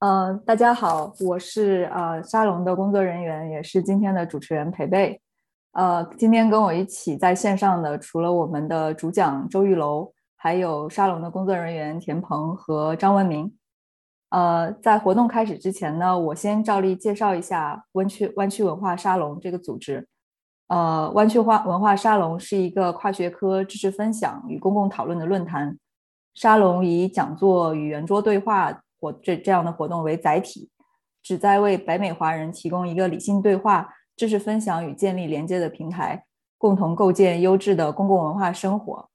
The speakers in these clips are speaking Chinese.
呃，大家好，我是呃沙龙的工作人员，也是今天的主持人裴贝。呃，今天跟我一起在线上的，除了我们的主讲周玉楼，还有沙龙的工作人员田鹏和张文明。呃，在活动开始之前呢，我先照例介绍一下湾区湾区文化沙龙这个组织。呃，湾区化文化沙龙是一个跨学科知识分享与公共讨论的论坛。沙龙以讲座与圆桌对话。活这这样的活动为载体，旨在为北美华人提供一个理性对话、知识分享与建立连接的平台，共同构建优质的公共文化生活。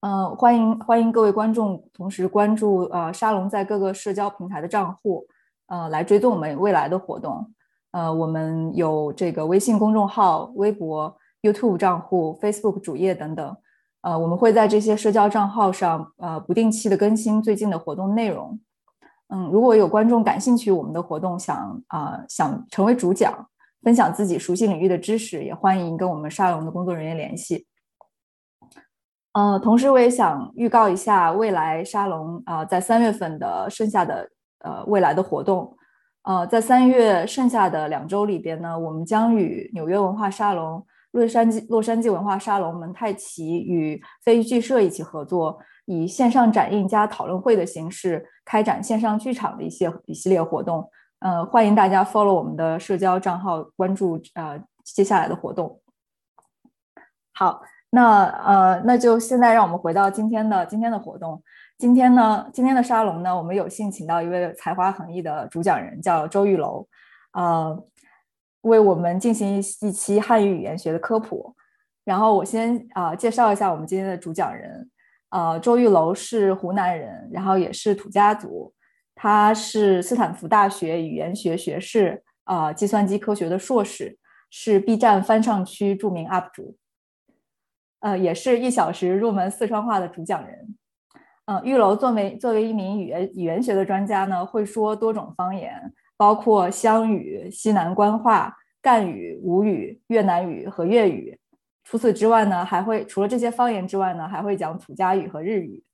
呃，欢迎欢迎各位观众同时关注呃沙龙在各个社交平台的账户，呃，来追踪我们未来的活动。呃，我们有这个微信公众号、微博、YouTube 账户、Facebook 主页等等。呃，我们会在这些社交账号上，呃，不定期的更新最近的活动内容。嗯，如果有观众感兴趣我们的活动，想啊想成为主讲，分享自己熟悉领域的知识，也欢迎跟我们沙龙的工作人员联系。呃，同时我也想预告一下未来沙龙啊，在三月份的剩下的呃未来的活动。呃，在三月剩下的两周里边呢，我们将与纽约文化沙龙。洛杉矶洛杉矶文化沙龙蒙太奇与飞鱼剧社一起合作，以线上展映加讨论会的形式开展线上剧场的一些一系列活动。呃，欢迎大家 follow 我们的社交账号，关注呃接下来的活动。好，那呃那就现在让我们回到今天的今天的活动。今天呢，今天的沙龙呢，我们有幸请到一位才华横溢的主讲人，叫周玉楼。呃。为我们进行一一期汉语语言学的科普，然后我先啊介绍一下我们今天的主讲人，呃，周玉楼是湖南人，然后也是土家族，他是斯坦福大学语言学学士，啊，计算机科学的硕士，是 B 站翻唱区著名 UP 主，呃，也是一小时入门四川话的主讲人，嗯，玉楼作为作为一名语言语言学的专家呢，会说多种方言。包括湘语、西南官话、赣语、吴语、越南语和粤语。除此之外呢，还会除了这些方言之外呢，还会讲土家语和日语。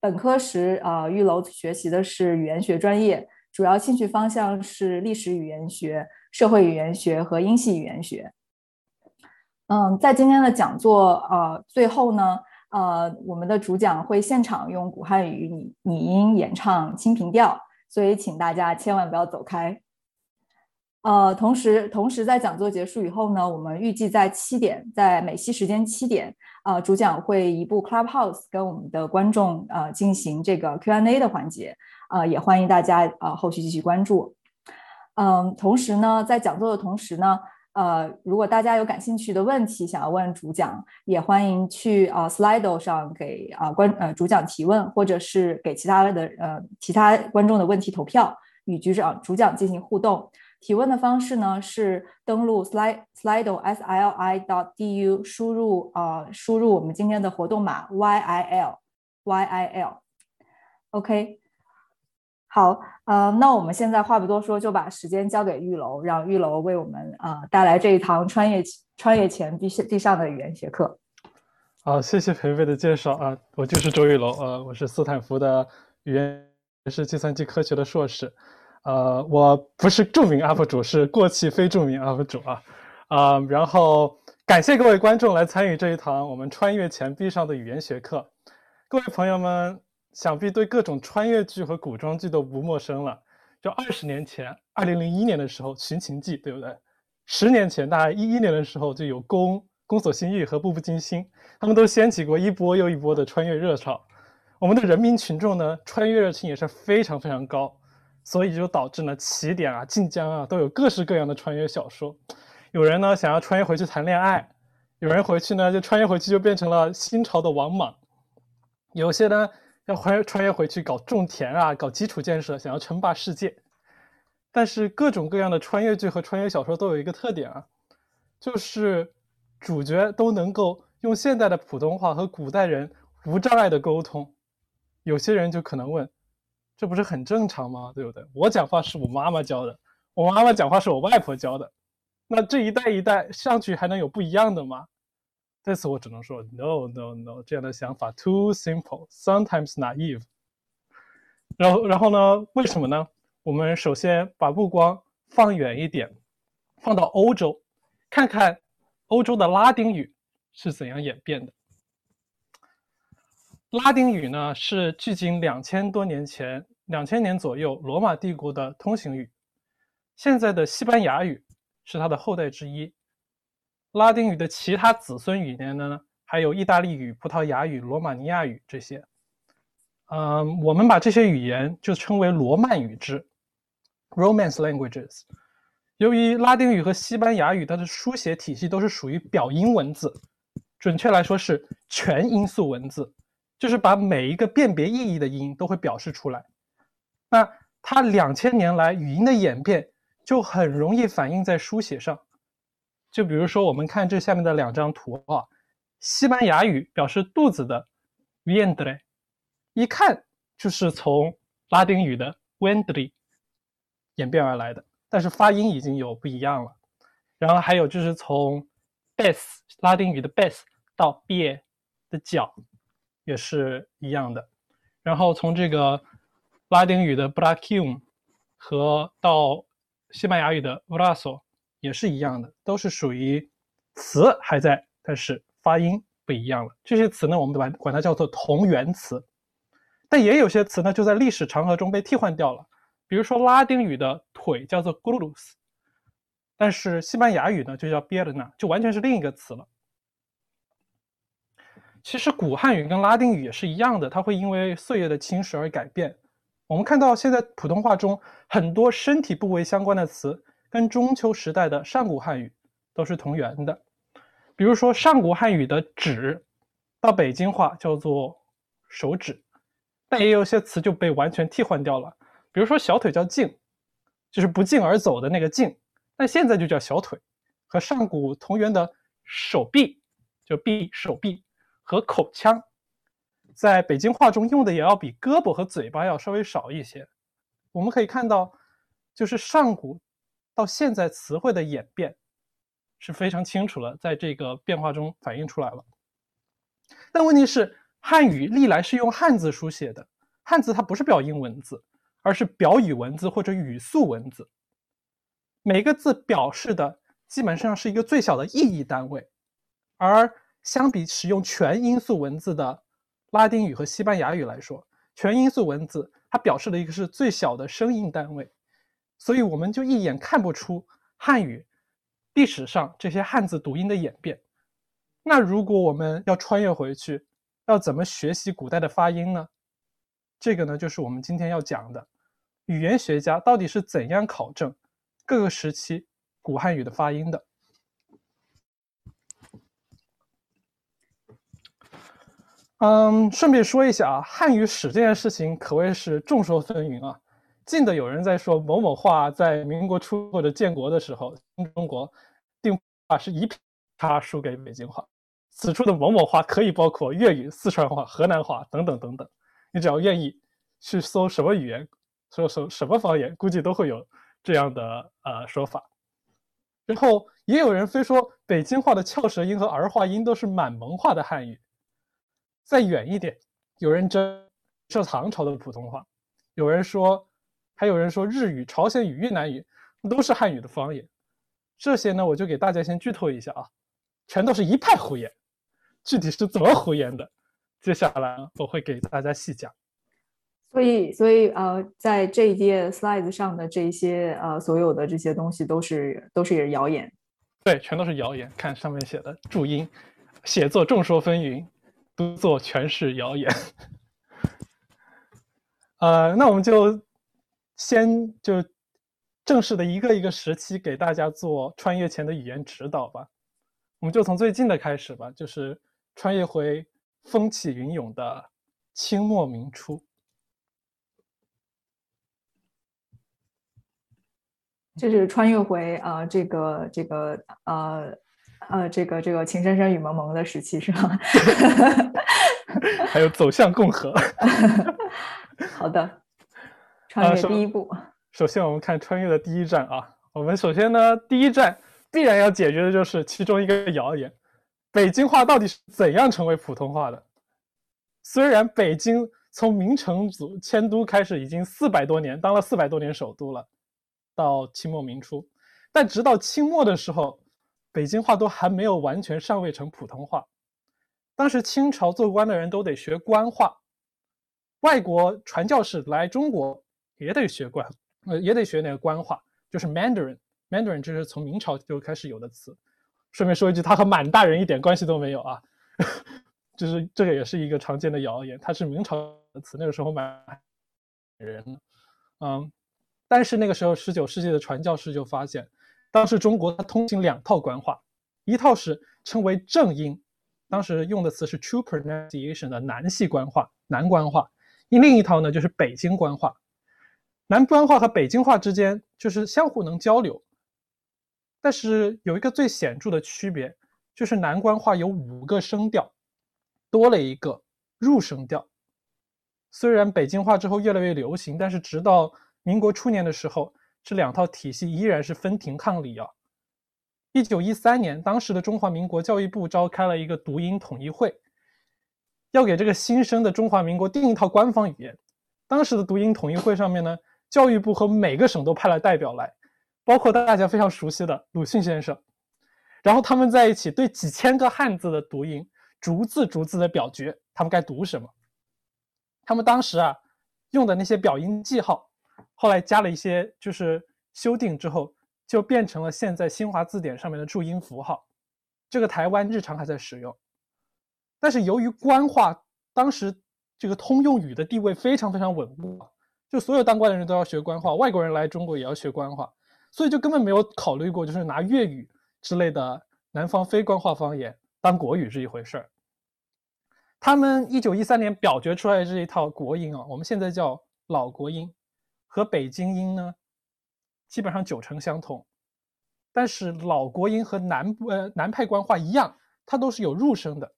本科时，呃，玉楼学习的是语言学专业，主要兴趣方向是历史语言学、社会语言学和英系语言学。嗯，在今天的讲座，呃，最后呢，呃，我们的主讲会现场用古汉语拟拟音演唱《清平调》。所以，请大家千万不要走开。呃，同时，同时在讲座结束以后呢，我们预计在七点，在美西时间七点，啊，主讲会移步 Clubhouse 跟我们的观众呃进行这个 Q&A 的环节，啊，也欢迎大家呃后续继续关注。嗯，同时呢，在讲座的同时呢。呃，如果大家有感兴趣的问题想要问主讲，也欢迎去啊 Slido 上给啊观呃主讲提问，或者是给其他的呃其他观众的问题投票，与局长主讲进行互动。提问的方式呢是登录 Slido S L I dot D U，输入啊输入我们今天的活动码 Y I L Y I L，OK。好，呃，那我们现在话不多说，就把时间交给玉楼，让玉楼为我们啊带来这一堂穿越穿越前地地上的语言学课。好，谢谢培培的介绍啊，我就是周玉楼，呃，我是斯坦福的语言是计算机科学的硕士，呃，我不是著名 UP 主，是过气非著名 UP 主啊，啊，然后感谢各位观众来参与这一堂我们穿越前壁上的语言学课，各位朋友们。想必对各种穿越剧和古装剧都不陌生了。就二十年前，二零零一年的时候，《寻秦记》，对不对？十年前，大概一一年的时候，就有《宫》《宫锁心玉》和《步步惊心》，他们都掀起过一波又一波的穿越热潮。我们的人民群众呢，穿越热情也是非常非常高，所以就导致呢，起点啊、晋江啊，都有各式各样的穿越小说。有人呢想要穿越回去谈恋爱，有人回去呢就穿越回去就变成了新朝的王莽，有些呢。要穿穿越回去搞种田啊，搞基础建设，想要称霸世界。但是各种各样的穿越剧和穿越小说都有一个特点啊，就是主角都能够用现代的普通话和古代人无障碍的沟通。有些人就可能问，这不是很正常吗？对不对？我讲话是我妈妈教的，我妈妈讲话是我外婆教的，那这一代一代上去还能有不一样的吗？这次我只能说 no no no，这样的想法 too simple，sometimes naive。然后，然后呢？为什么呢？我们首先把目光放远一点，放到欧洲，看看欧洲的拉丁语是怎样演变的。拉丁语呢，是距今两千多年前，两千年左右罗马帝国的通行语。现在的西班牙语是它的后代之一。拉丁语的其他子孙语言呢，还有意大利语、葡萄牙语、罗马尼亚语这些。嗯，我们把这些语言就称为罗曼语支 （Romance languages）。由于拉丁语和西班牙语它的书写体系都是属于表音文字，准确来说是全音素文字。就是把每一个辨别意义的音都会表示出来，那它两千年来语音的演变就很容易反映在书写上。就比如说，我们看这下面的两张图啊，西班牙语表示肚子的 vientre，一看就是从拉丁语的 “vendre” 演变而来的，但是发音已经有不一样了。然后还有就是从 bes 拉丁语的 bes 到 be 的脚。也是一样的，然后从这个拉丁语的 brachium 和到西班牙语的 brazo 也是一样的，都是属于词还在，但是发音不一样了。这些词呢，我们把管它叫做同源词，但也有些词呢，就在历史长河中被替换掉了。比如说拉丁语的腿叫做 glus，但是西班牙语呢就叫 pierna，就完全是另一个词了。其实古汉语跟拉丁语也是一样的，它会因为岁月的侵蚀而改变。我们看到现在普通话中很多身体部位相关的词，跟中秋时代的上古汉语都是同源的。比如说上古汉语的“指”，到北京话叫做手指，但也有些词就被完全替换掉了。比如说小腿叫胫，就是不胫而走的那个胫，但现在就叫小腿。和上古同源的手臂，就臂手臂。和口腔，在北京话中用的也要比胳膊和嘴巴要稍微少一些。我们可以看到，就是上古到现在词汇的演变是非常清楚了，在这个变化中反映出来了。但问题是，汉语历来是用汉字书写的，汉字它不是表音文字，而是表语文字或者语素文字。每个字表示的基本上是一个最小的意义单位，而。相比使用全音素文字的拉丁语和西班牙语来说，全音素文字它表示的一个是最小的声音单位，所以我们就一眼看不出汉语历史上这些汉字读音的演变。那如果我们要穿越回去，要怎么学习古代的发音呢？这个呢，就是我们今天要讲的，语言学家到底是怎样考证各个时期古汉语的发音的。嗯，顺便说一下啊，汉语史这件事情可谓是众说纷纭啊。近的有人在说某某话在民国初或者建国的时候，新中国定法是一差输给北京话。此处的某某话可以包括粤语、四川话、河南话等等等等。你只要愿意去搜什么语言，搜搜什么方言，估计都会有这样的呃说法。然后也有人非说北京话的翘舌音和儿化音都是满蒙话的汉语。再远一点，有人争说唐朝的普通话，有人说，还有人说日语、朝鲜语、越南语都是汉语的方言。这些呢，我就给大家先剧透一下啊，全都是一派胡言。具体是怎么胡言的，接下来我会给大家细讲。所以，所以呃，在这一页 slides 上的这些呃，所有的这些东西都是都是谣言。对，全都是谣言。看上面写的注音，写作众说纷纭。读作全是谣言，呃，那我们就先就正式的一个一个时期给大家做穿越前的语言指导吧。我们就从最近的开始吧，就是穿越回风起云涌的清末明初。就是穿越回啊，这个这个呃。呃，这个这个情深深雨蒙蒙的时期是吗？还有走向共和。好的，穿越第一步。首先，我们看穿越的第一站啊。我们首先呢，第一站必然要解决的就是其中一个谣言：北京话到底是怎样成为普通话的？虽然北京从明成祖迁都开始，已经四百多年，当了四百多年首都了，到清末明初。但直到清末的时候，北京话都还没有完全上位成普通话。当时清朝做官的人都得学官话，外国传教士来中国也得学官，呃，也得学那个官话，就是 Mandarin。Mandarin 这是从明朝就开始有的词。顺便说一句，它和满大人一点关系都没有啊，就是这个也是一个常见的谣言，它是明朝的词，那个时候满人，嗯，但是那个时候十九世纪的传教士就发现。当时中国它通行两套官话，一套是称为正音，当时用的词是 true pronunciation 的南系官话，南官话；另一套呢就是北京官话。南官话和北京话之间就是相互能交流，但是有一个最显著的区别，就是南官话有五个声调，多了一个入声调。虽然北京话之后越来越流行，但是直到民国初年的时候。这两套体系依然是分庭抗礼啊！一九一三年，当时的中华民国教育部召开了一个读音统一会，要给这个新生的中华民国定一套官方语言。当时的读音统一会上面呢，教育部和每个省都派了代表来，包括大家非常熟悉的鲁迅先生，然后他们在一起对几千个汉字的读音逐字逐字的表决，他们该读什么？他们当时啊用的那些表音记号。后来加了一些，就是修订之后，就变成了现在新华字典上面的注音符号。这个台湾日常还在使用，但是由于官话当时这个通用语的地位非常非常稳固，就所有当官的人都要学官话，外国人来中国也要学官话，所以就根本没有考虑过就是拿粤语之类的南方非官话方言当国语这一回事儿。他们一九一三年表决出来的这一套国音啊，我们现在叫老国音。和北京音呢，基本上九成相同，但是老国音和南呃南派官话一样，它都是有入声的。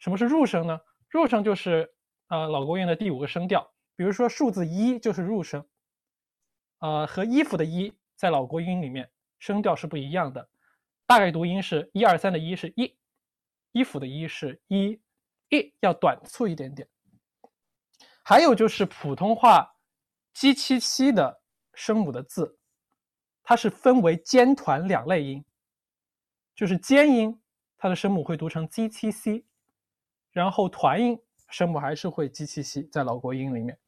什么是入声呢？入声就是呃老国音的第五个声调，比如说数字一就是入声，呃和衣服的衣在老国音里面声调是不一样的，大概读音是一二三的一是一，衣服的衣是一，一要短促一点点。还有就是普通话。鸡七七的声母的字，它是分为尖团两类音，就是尖音，它的声母会读成 z 七 c，然后团音声母还是会 g 七 c，在老国音里面，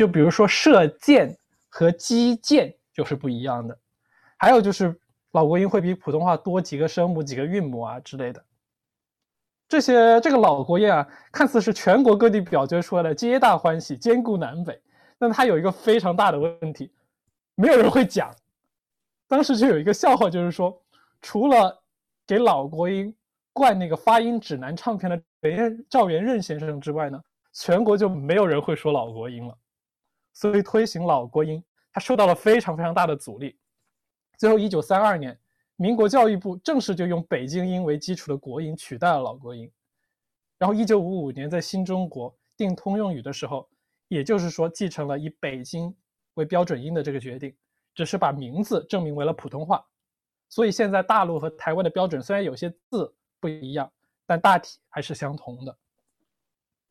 就比如说射箭和击剑就是不一样的，还有就是老国音会比普通话多几个声母、几个韵母啊之类的，这些这个老国音啊，看似是全国各地表决出来的，皆大欢喜，兼顾南北。但它有一个非常大的问题，没有人会讲。当时就有一个笑话，就是说，除了给老国音灌那个发音指南唱片的赵元任先生之外呢，全国就没有人会说老国音了。所以推行老国音，它受到了非常非常大的阻力。最后，一九三二年，民国教育部正式就用北京音为基础的国音取代了老国音。然后，一九五五年在新中国定通用语的时候。也就是说，继承了以北京为标准音的这个决定，只是把名字证明为了普通话。所以现在大陆和台湾的标准虽然有些字不一样，但大体还是相同的。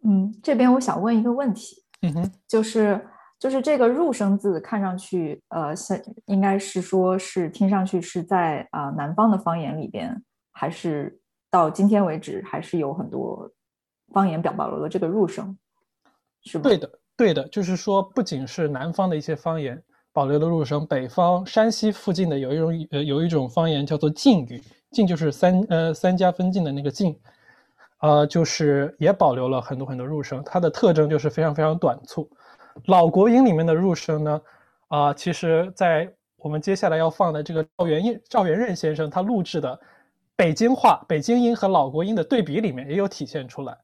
嗯，这边我想问一个问题，嗯哼，就是就是这个入声字看上去，呃，像应该是说是听上去是在啊南方的方言里边，还是到今天为止还是有很多方言表保留了这个入声，是吗对的。对的，就是说，不仅是南方的一些方言保留了入声，北方山西附近的有一种呃有一种方言叫做晋语，晋就是三呃三家分晋的那个晋，呃就是也保留了很多很多入声，它的特征就是非常非常短促。老国音里面的入声呢，啊，其实在我们接下来要放的这个赵元赵元任先生他录制的北京话北京音和老国音的对比里面也有体现出来。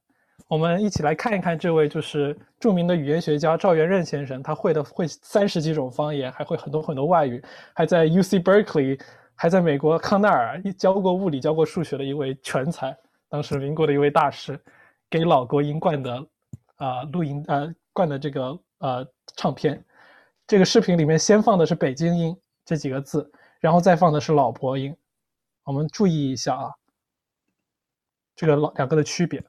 我们一起来看一看这位就是著名的语言学家赵元任先生，他会的会三十几种方言，还会很多很多外语，还在 U C Berkeley，还在美国康奈尔教过物理、教过数学的一位全才，当时民国的一位大师，给老国音灌的啊录音呃灌的这个呃唱片。这个视频里面先放的是北京音这几个字然后再放的是老婆音。我们注意一下啊这个老两个的区别。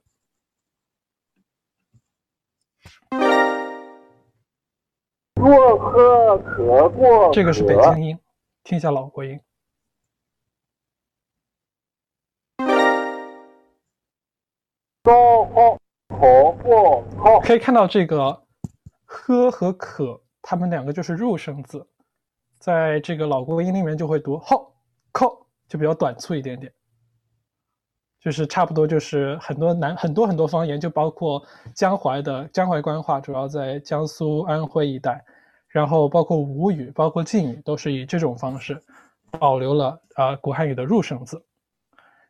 骆驼可过这个是北京音听一下老婆音。高傲可过可以看到这个呵和可，它们两个就是入声字，在这个老国音里面就会读后靠，就比较短促一点点。就是差不多就是很多南很多很多方言，就包括江淮的江淮官话，主要在江苏、安徽一带，然后包括吴语、包括晋语，都是以这种方式保留了啊、古汉语的入声字。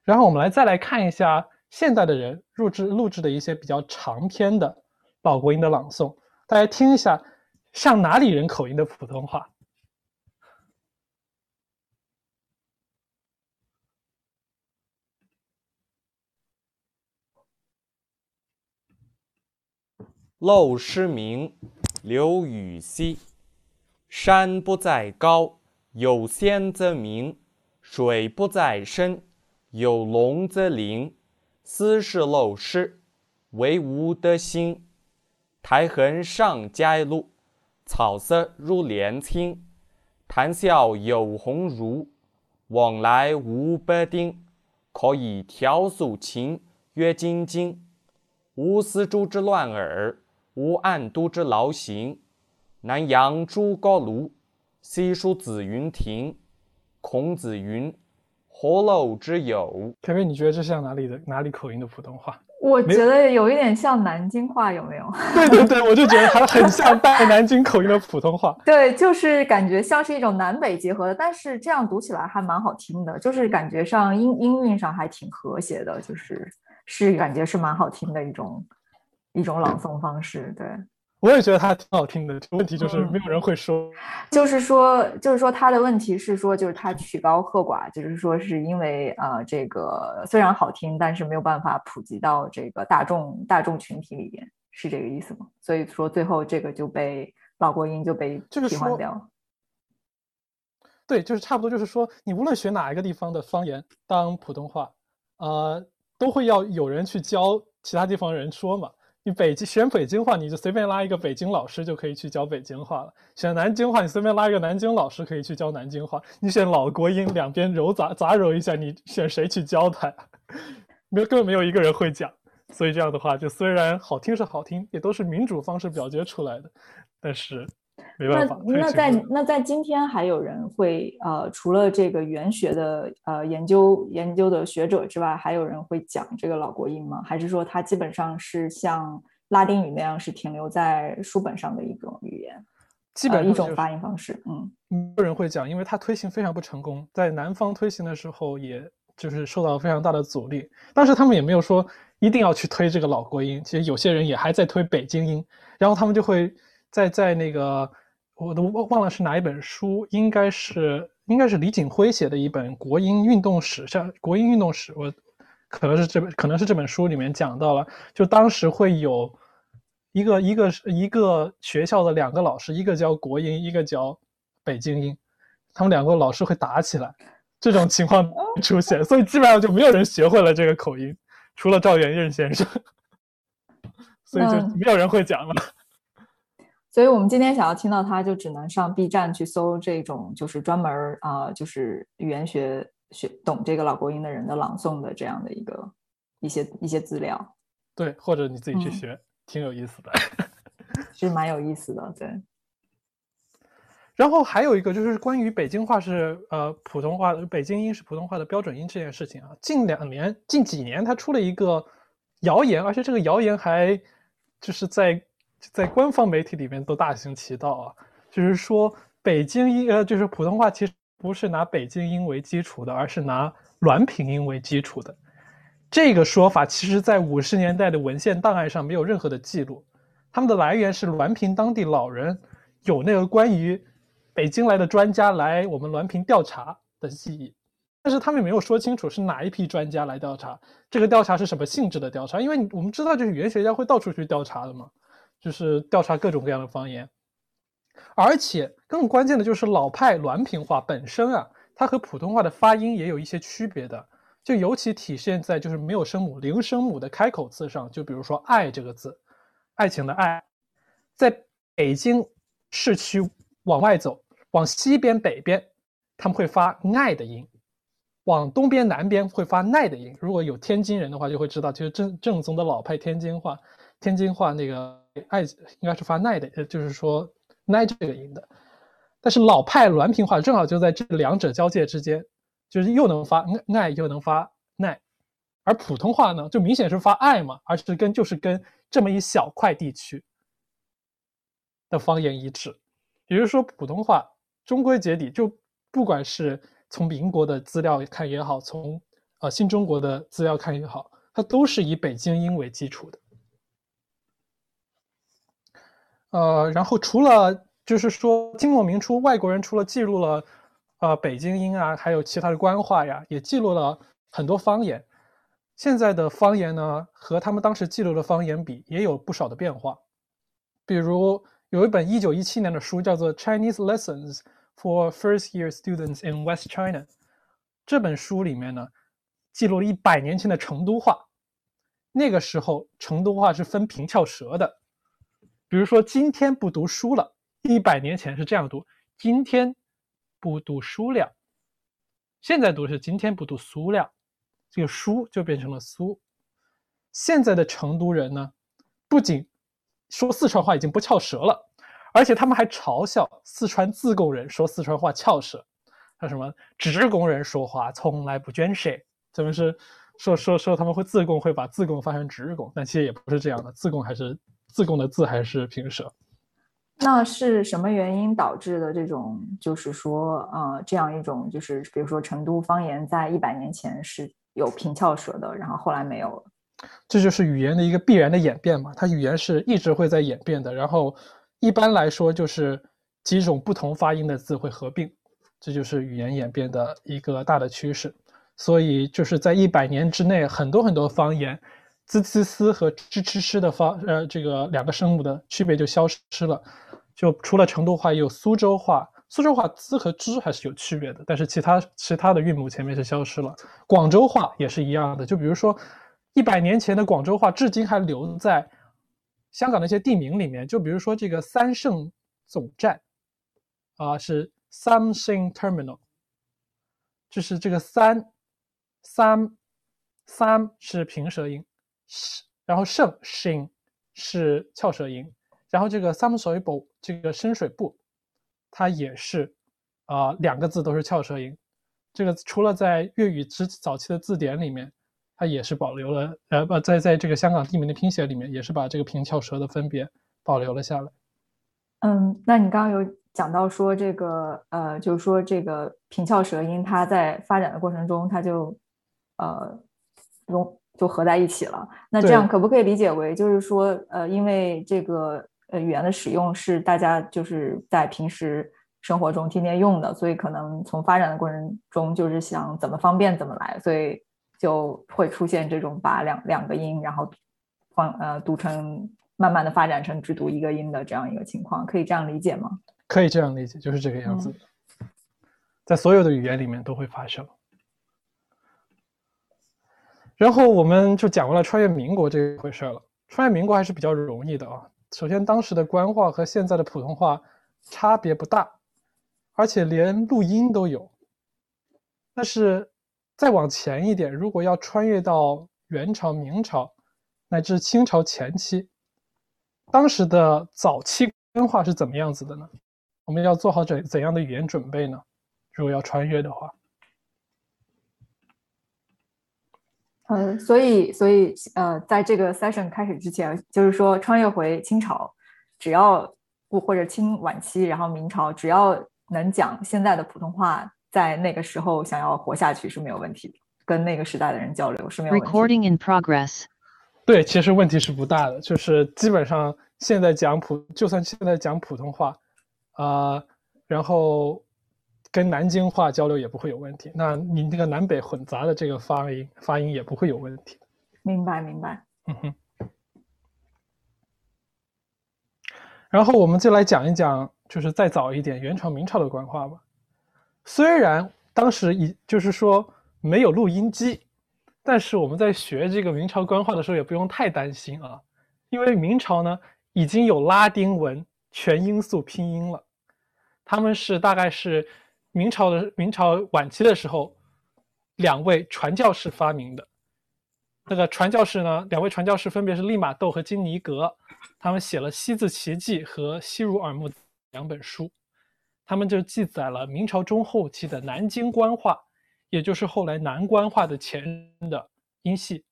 然后我们来再来看一下现代的人录制录制的一些比较长篇的老国音的朗诵，大家听一下像哪里人口音的普通话。陋室铭，刘禹锡。山不在高，有仙则名；水不在深，有龙则灵。斯是陋室，惟吾德馨。苔痕上阶露，草色入帘青。谈笑有鸿儒，往来无白丁。可以调素琴，阅金经。无丝竹之乱耳，无案牍之劳形。南阳诸葛庐，西蜀子云亭。孔子云：“何陋之有？”培培，你觉得这像哪里的哪里口音的普通话？我觉得有一点像南京话，有没有？对对对，我就觉得它很像带南京口音的普通话。对，就是感觉像是一种南北结合的，但是这样读起来还蛮好听的，就是感觉上音音韵上还挺和谐的，就是是感觉是蛮好听的一种一种朗诵方式。对，我也觉得它挺好听的，问题就是嗯没有人会说。就是说，就是说他的问题是说，就是他曲高和寡，就是说是因为呃，这个虽然好听，但是没有办法普及到这个大众大众群体里边，是这个意思吗？所以说最后这个就被老国音就被就是说替换掉了。对，就是差不多，就是说，你无论学哪一个地方的方言当普通话，呃，都会要有人去教其他地方人说嘛。你北京选北京话，你就随便拉一个北京老师就可以去教北京话了；选南京话，你随便拉一个南京老师可以去教南京话。你选老国音，两边揉杂杂揉一下，你选谁去教他？没有，根本没有一个人会讲。所以这样的话，就虽然好听是好听，也都是民主方式表决出来的，但是没办那法。那在那在今天还有人会呃，除了这个语言学的呃研究研究的学者之外，还有人会讲这个老国音吗？还是说它基本上是像拉丁语那样是停留在书本上的一种语言，基呃一种发音方式？嗯没有人会讲，因为它推行非常不成功，在南方推行的时候，也就是受到非常大的阻力。当时他们也没有说一定要去推这个老国音，其实有些人也还在推北京音，然后他们就会在在那个我都忘忘了是哪一本书，应该是应该是李锦辉写的一本国音运动史，像国音运动史，我可能是这本可能是这本书里面讲到了，就当时会有一个一个是一个学校的两个老师，一个教国音，一个教北京音，他们两个老师会打起来，这种情况出现，所以基本上就没有人学会了这个口音，除了赵元任先生，所以就嗯没有人会讲了。所以我们今天想要听到它，就只能上 B 站去搜这种就是专门儿啊、就是语言学学懂这个老国音的人的朗诵的这样的一个一些一些资料，对，或者你自己去嗯学，挺有意思的。是蛮有意思的。对，然后还有一个就是关于北京话是呃普通话，北京音是普通话的标准音这件事情啊，近两年、近几年它出了一个谣言，而且这个谣言还就是在在官方媒体里面都大行其道啊，就是说北京音呃就是普通话其实不是拿北京音为基础的，而是拿滦平音为基础的。这个说法其实在五十年代的文献档案上没有任何的记录，他们的来源是滦平当地老人有那个关于北京来的专家来我们滦平调查的记忆，但是他们也没有说清楚是哪一批专家来调查，这个调查是什么性质的调查？因为我们知道，就是语言学家会到处去调查的嘛，就是调查各种各样的方言，而且更关键的就是老派滦平话本身啊，它和普通话的发音也有一些区别的，就尤其体现在就是没有声母、零声母的开口字上，就比如说“爱”这个字，爱情的“爱”，在北京市区往外走，往西边、北边，他们会发爱的音；往东边、南边会发奈的音。如果有天津人的话，就会知道，就是正正宗的老派天津话，天津话那个爱应该是发奈的，就是说奈这个音的。但是老派滦平话正好就在这两者交界之间，就是又能发爱又能发奈，而普通话呢，就明显是发爱嘛，而是跟就是跟这么一小块地区的方言一致。也就是说，普通话终归结底，就不管是从民国的资料看也好，从呃新中国的资料看也好，它都是以北京音为基础的。呃，然后除了就是说，清末明初，外国人除了记录了，呃，北京音啊，还有其他的官话呀，也记录了很多方言。现在的方言呢，和他们当时记录的方言比，也有不少的变化。比如有一本一九一七年的书，叫做《Chinese Lessons for First Year Students in West China》。这本书里面呢，记录了一百年前的成都话。那个时候，成都话是分平翘舌的。比如说，今天不读书了。一百年前是这样读：今天不读书了。现在读是今天不读书了，这个书就变成了苏。现在的成都人呢，不仅说四川话已经不翘舌了，而且他们还嘲笑四川自贡人说四川话翘舌。说什么职工人说话从来不卷舌，怎么是说说说他们会自贡会把自贡发成职工，但其实也不是这样的，自贡还是自贡的自还是平舌。那是什么原因导致的这种，就是说，呃，这样一种，就是比如说成都方言在一百年前是有平翘舌的，然后后来没有了。这就是语言的一个必然的演变嘛，它语言是一直会在演变的。然后一般来说就是几种不同发音的字会合并，这就是语言演变的一个大的趋势。所以就是在一百年之内，很多很多方言。滋呲呲和吱吱吱的发，呃，这个两个声母的区别就消失了。就除了成都话，也有苏州话。苏州话滋和吱还是有区别的，但是其他其他的韵母前面是消失了。广州话也是一样的。就比如说，一百年前的广州话，至今还留在香港的一些地名里面。就比如说这个三圣总站，啊，是 Something Terminal，就是这个三三三是平舌音。是，然后圣 sinh 是翘舌音，然后这个 some 水 o 这个深水埗，它也是啊两个字都是翘舌音。这个除了在粤语之早期的字典里面，它也是保留了，呃不在在这个香港地名的拼写里面，也是把这个平翘舌的分别保留了下来。嗯，那你刚刚有讲到说这个呃，就是说这个平翘舌音它在发展的过程中，它就呃融。就合在一起了。那这样可不可以理解为，就是说，呃，因为这个呃语言的使用是大家就是在平时生活中天天用的，所以可能从发展的过程中就是想怎么方便怎么来，所以就会出现这种把两两个音然后放呃读成慢慢的发展成只读一个音的这样一个情况，可以这样理解吗？可以这样理解，就是这个样子，在所有的语言里面都会发生。然后我们就讲完了穿越民国这回事了。穿越民国还是比较容易的啊。首先，当时的官话和现在的普通话差别不大，而且连录音都有。但是再往前一点，如果要穿越到元朝、明朝乃至清朝前期，当时的早期官话是怎么样子的呢？我们要做好怎怎样的语言准备呢？如果要穿越的话。呃，所以，所以，呃，在这个 session 开始之前，就是说穿越回清朝，只要不或者清晚期，然后明朝，只要能讲现在的普通话，在那个时候想要活下去是没有问题的，跟那个时代的人交流是没有问题。Recording in progress。对，其实问题是不大的，就是基本上现在讲普，就算现在讲普通话，啊，然后。跟南京话交流也不会有问题，那你那个南北混杂的这个发音发音也不会有问题。明白，明白。嗯哼。然后我们就来讲一讲，就是再早一点元朝、明朝的官话吧。虽然当时已就是说没有录音机，但是我们在学这个明朝官话的时候也不用太担心啊，因为明朝呢已经有拉丁文全音素拼音了。他们是大概是明朝的明朝晚期的时候，两位传教士发明的。那个传教士呢，两位传教士分别是利玛窦和金尼格，他们写了《西字奇迹》和《西如耳目》两本书，他们就记载了明朝中后期的南京官话，也就是后来南官话的前的音系。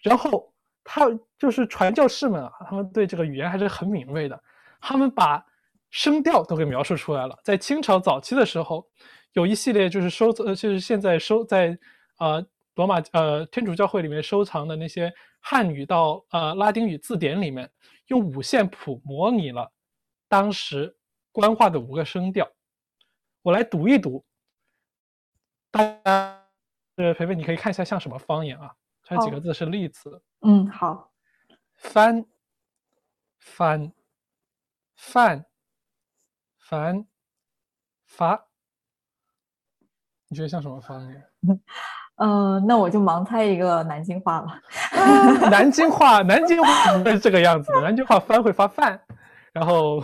然后他就是传教士们啊，他们对这个语言还是很敏锐的，他们把声调都给描述出来了。在清朝早期的时候，有一系列就是收呃，就是现在收在呃。罗马呃天主教会里面收藏的那些汉语到呃拉丁语字典里面，用五线谱模拟了当时官话的五个声调。我来读一读，大家呃培培你可以看一下像什么方言啊？这几个字是例子。嗯，好。翻翻翻翻发，你觉得像什么方言？嗯，那我就盲猜一个南京话了。南京话，南京话是这个样子的。南京话翻会发饭，然后，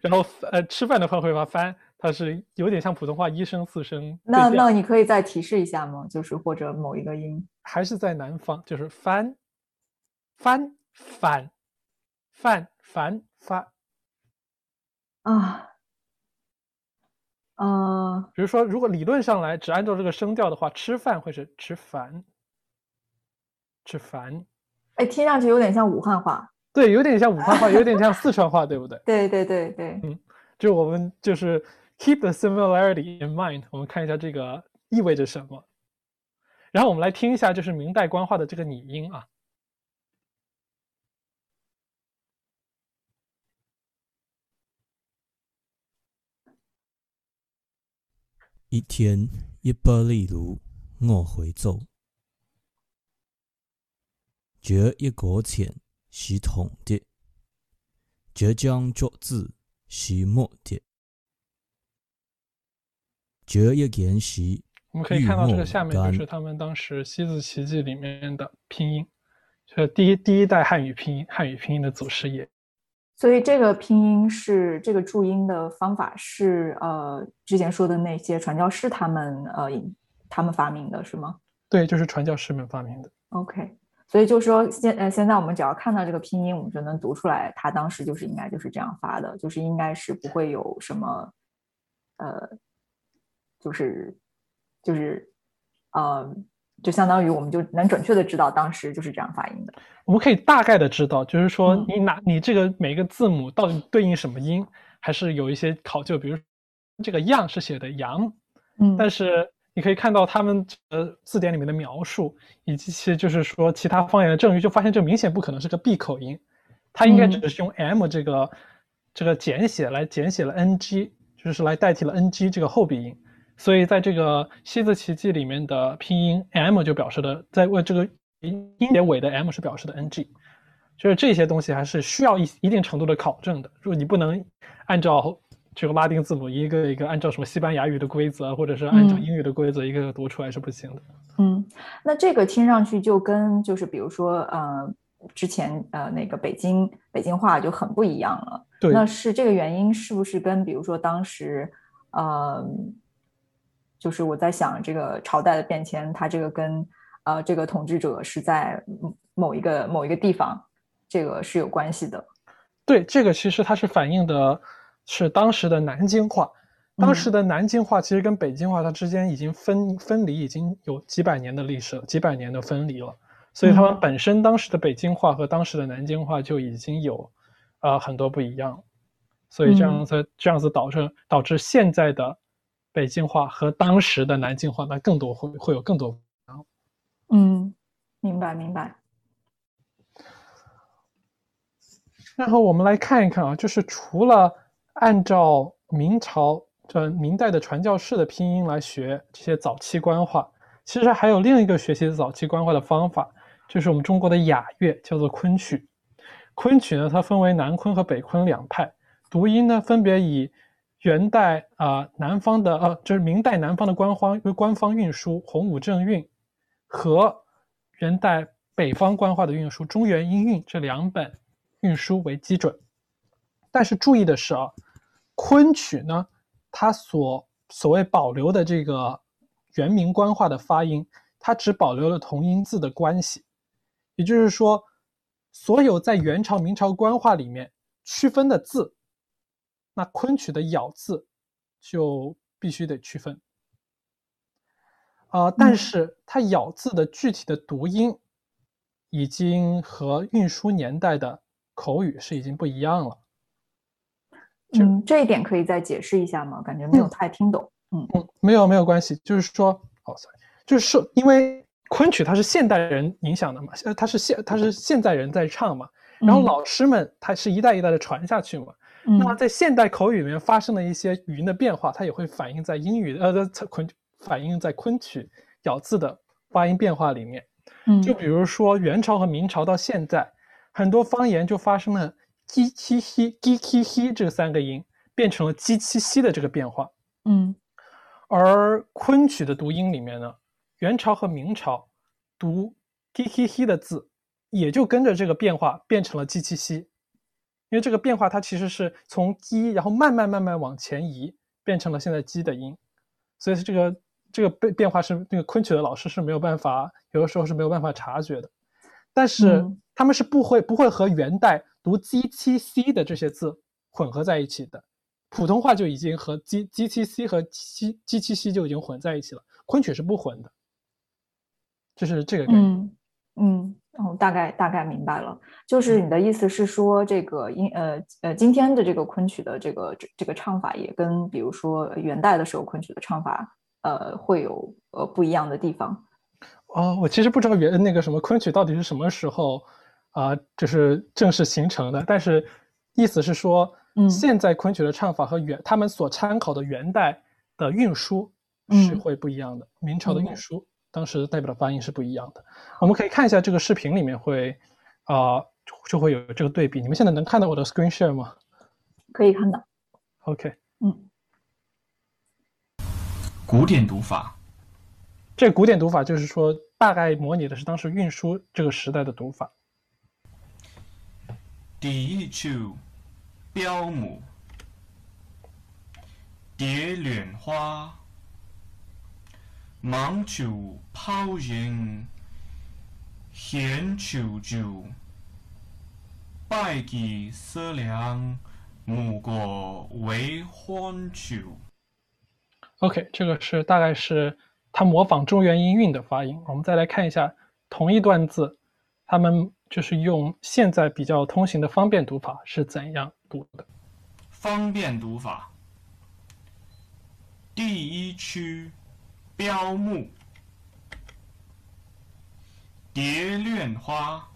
然后呃，吃饭的话会发翻，它是有点像普通话一声四声。那那你可以再提示一下吗？就是或者某一个音，还是在南方，就是翻，翻，反，饭，反，发。啊。呃，比如说，如果理论上来只按照这个声调的话，吃饭会是吃饭，吃饭。哎，听上去有点像武汉话。对，有点像武汉话，有点像四川话，对不对？对对对对。嗯，就我们就是 keep the similarity in mind，我们看一下这个意味着什么。然后我们来听一下，就是明代官话的这个拟音啊。一天一百里路，我会走。这一个钱是铜的，这张桌子是木的，这一件事。我们可以看到，这个下面就是他们当时《西子奇迹》里面的拼音，就是第一第一代汉语拼音，汉语拼音的祖师爷。所以这个拼音是这个注音的方法是呃之前说的那些传教士他们呃他们发明的是吗？对，就是传教士们发明的。OK，所以就说现呃现在我们只要看到这个拼音，我们就能读出来，他当时就是应该就是这样发的，就是应该是不会有什么呃，就是就是呃。就相当于我们就能准确的知道当时就是这样发音的。我们可以大概的知道，就是说你哪你这个每个字母到底对应什么音，还是有一些考究。比如这个“样”是写的“阳”，嗯，但是你可以看到他们呃字典里面的描述，以及其就是说其他方言的证据，就发现这明显不可能是个闭口音，它应该只是用 “m” 这个这个简写来简写了 “ng”，就是来代替了 “ng” 这个后鼻音。所以在这个西字奇迹里面的拼音 m 就表示的，在为这个音节尾的 m 是表示的 ng，就是这些东西还是需要一一定程度的考证的。如果你不能按照这个拉丁字母一个一个按照什么西班牙语的规则，或者是按照英语的规则一个个读出来是不行的。嗯，那这个听上去就跟就是比如说呃之前呃那个北京北京话就很不一样了。对，那是这个原因是不是跟比如说当时呃。就是我在想，这个朝代的变迁，它这个跟呃这个统治者是在某一个某一个地方，这个是有关系的。对，这个其实它是反映的是当时的南京话。当时的南京话其实跟北京话它之间已经分分离已经有几百年的历史了，几百年的分离了。所以他们本身当时的北京话和当时的南京话就已经有呃很多不一样。所以这样子这样子导致导致现在的。北京话和当时的南京话，那更多会会有更多。嗯，明白明白。然后我们来看一看啊，就是除了按照明朝这明代的传教士的拼音来学这些早期官话，其实还有另一个学习早期官话的方法，就是我们中国的雅乐，叫做昆曲。昆曲呢，它分为南昆和北昆两派，读音呢分别以。元代啊，南方的呃，就是明代南方的官方官方运输《洪武正韵》和元代北方官话的运输《中原音韵》这两本运输为基准。但是注意的是啊，昆曲呢，它所所谓保留的这个原名官话的发音，它只保留了同音字的关系，也就是说，所有在元朝、明朝官话里面区分的字，那昆曲的咬字就必须得区分。啊、但嗯是它咬字的具体的读音，已经和运输年代的口语是已经不一样了。嗯，这一点可以再解释一下吗？感觉没有嗯太听懂。嗯嗯，没有没有关系，就是说，哦，sorry，就是说，因为昆曲它是现代人影响的嘛，呃，它是现它是现在人在唱嘛，然后嗯老师们他是一代一代的传下去嘛，那么嗯在现代口语里面发生的一些语音的变化，它也会反映在英语呃的昆反映在昆曲咬字的发音变化里面。嗯就比如说元朝和明朝到现在，很多方言就发生了 g 七西 g 七西这三个音变成了 g 七西的这个变化。嗯而昆曲的读音里面呢，元朝和明朝读 t k h 的字，也就跟着这个变化变成了 g 七西，因为这个变化它其实是从 g 然后慢慢慢慢往前移，变成了现在 g 的音，所以这个这个变变化是那个昆曲的老师是没有办法，有的时候是没有办法察觉的，但是嗯。他们是不会不会和元代读 g 七 c 的这些字混合在一起的。普通话就已经和 G G 七 C 和 G G 七 C 就已经混在一起了，昆曲是不混的，就是这个概念。嗯嗯，哦，大概大概明白了，就是你的意思是说，这个音呃呃，今天的这个昆曲的这个这这个唱法也跟比如说元代的时候昆曲的唱法呃会有呃不一样的地方。哦，我其实不知道元那个什么昆曲到底是什么时候啊、就是正式形成的，但是意思是说，嗯。现在昆曲的唱法和元他们所参考的元代的运输是嗯会不一样的，明朝的明白。运输当时代表的发音是不一样的。我们可以看一下这个视频里面会啊、就会有这个对比。你们现在能看到我的 screen share 吗可以看到，？OK，嗯古典读法，这个古典读法就是说，大概模拟的是当时运输这个时代的读法。第一句标母，蝶恋花，忙处抛人，闲处住，拜祭思量，母国为欢处。OK，这个是大概是他模仿中原音韵的发音。我们再来看一下同一段字，他们就是用现在比较通行的方便读法是怎样读的。方便读法。第一区标目，蝶恋花，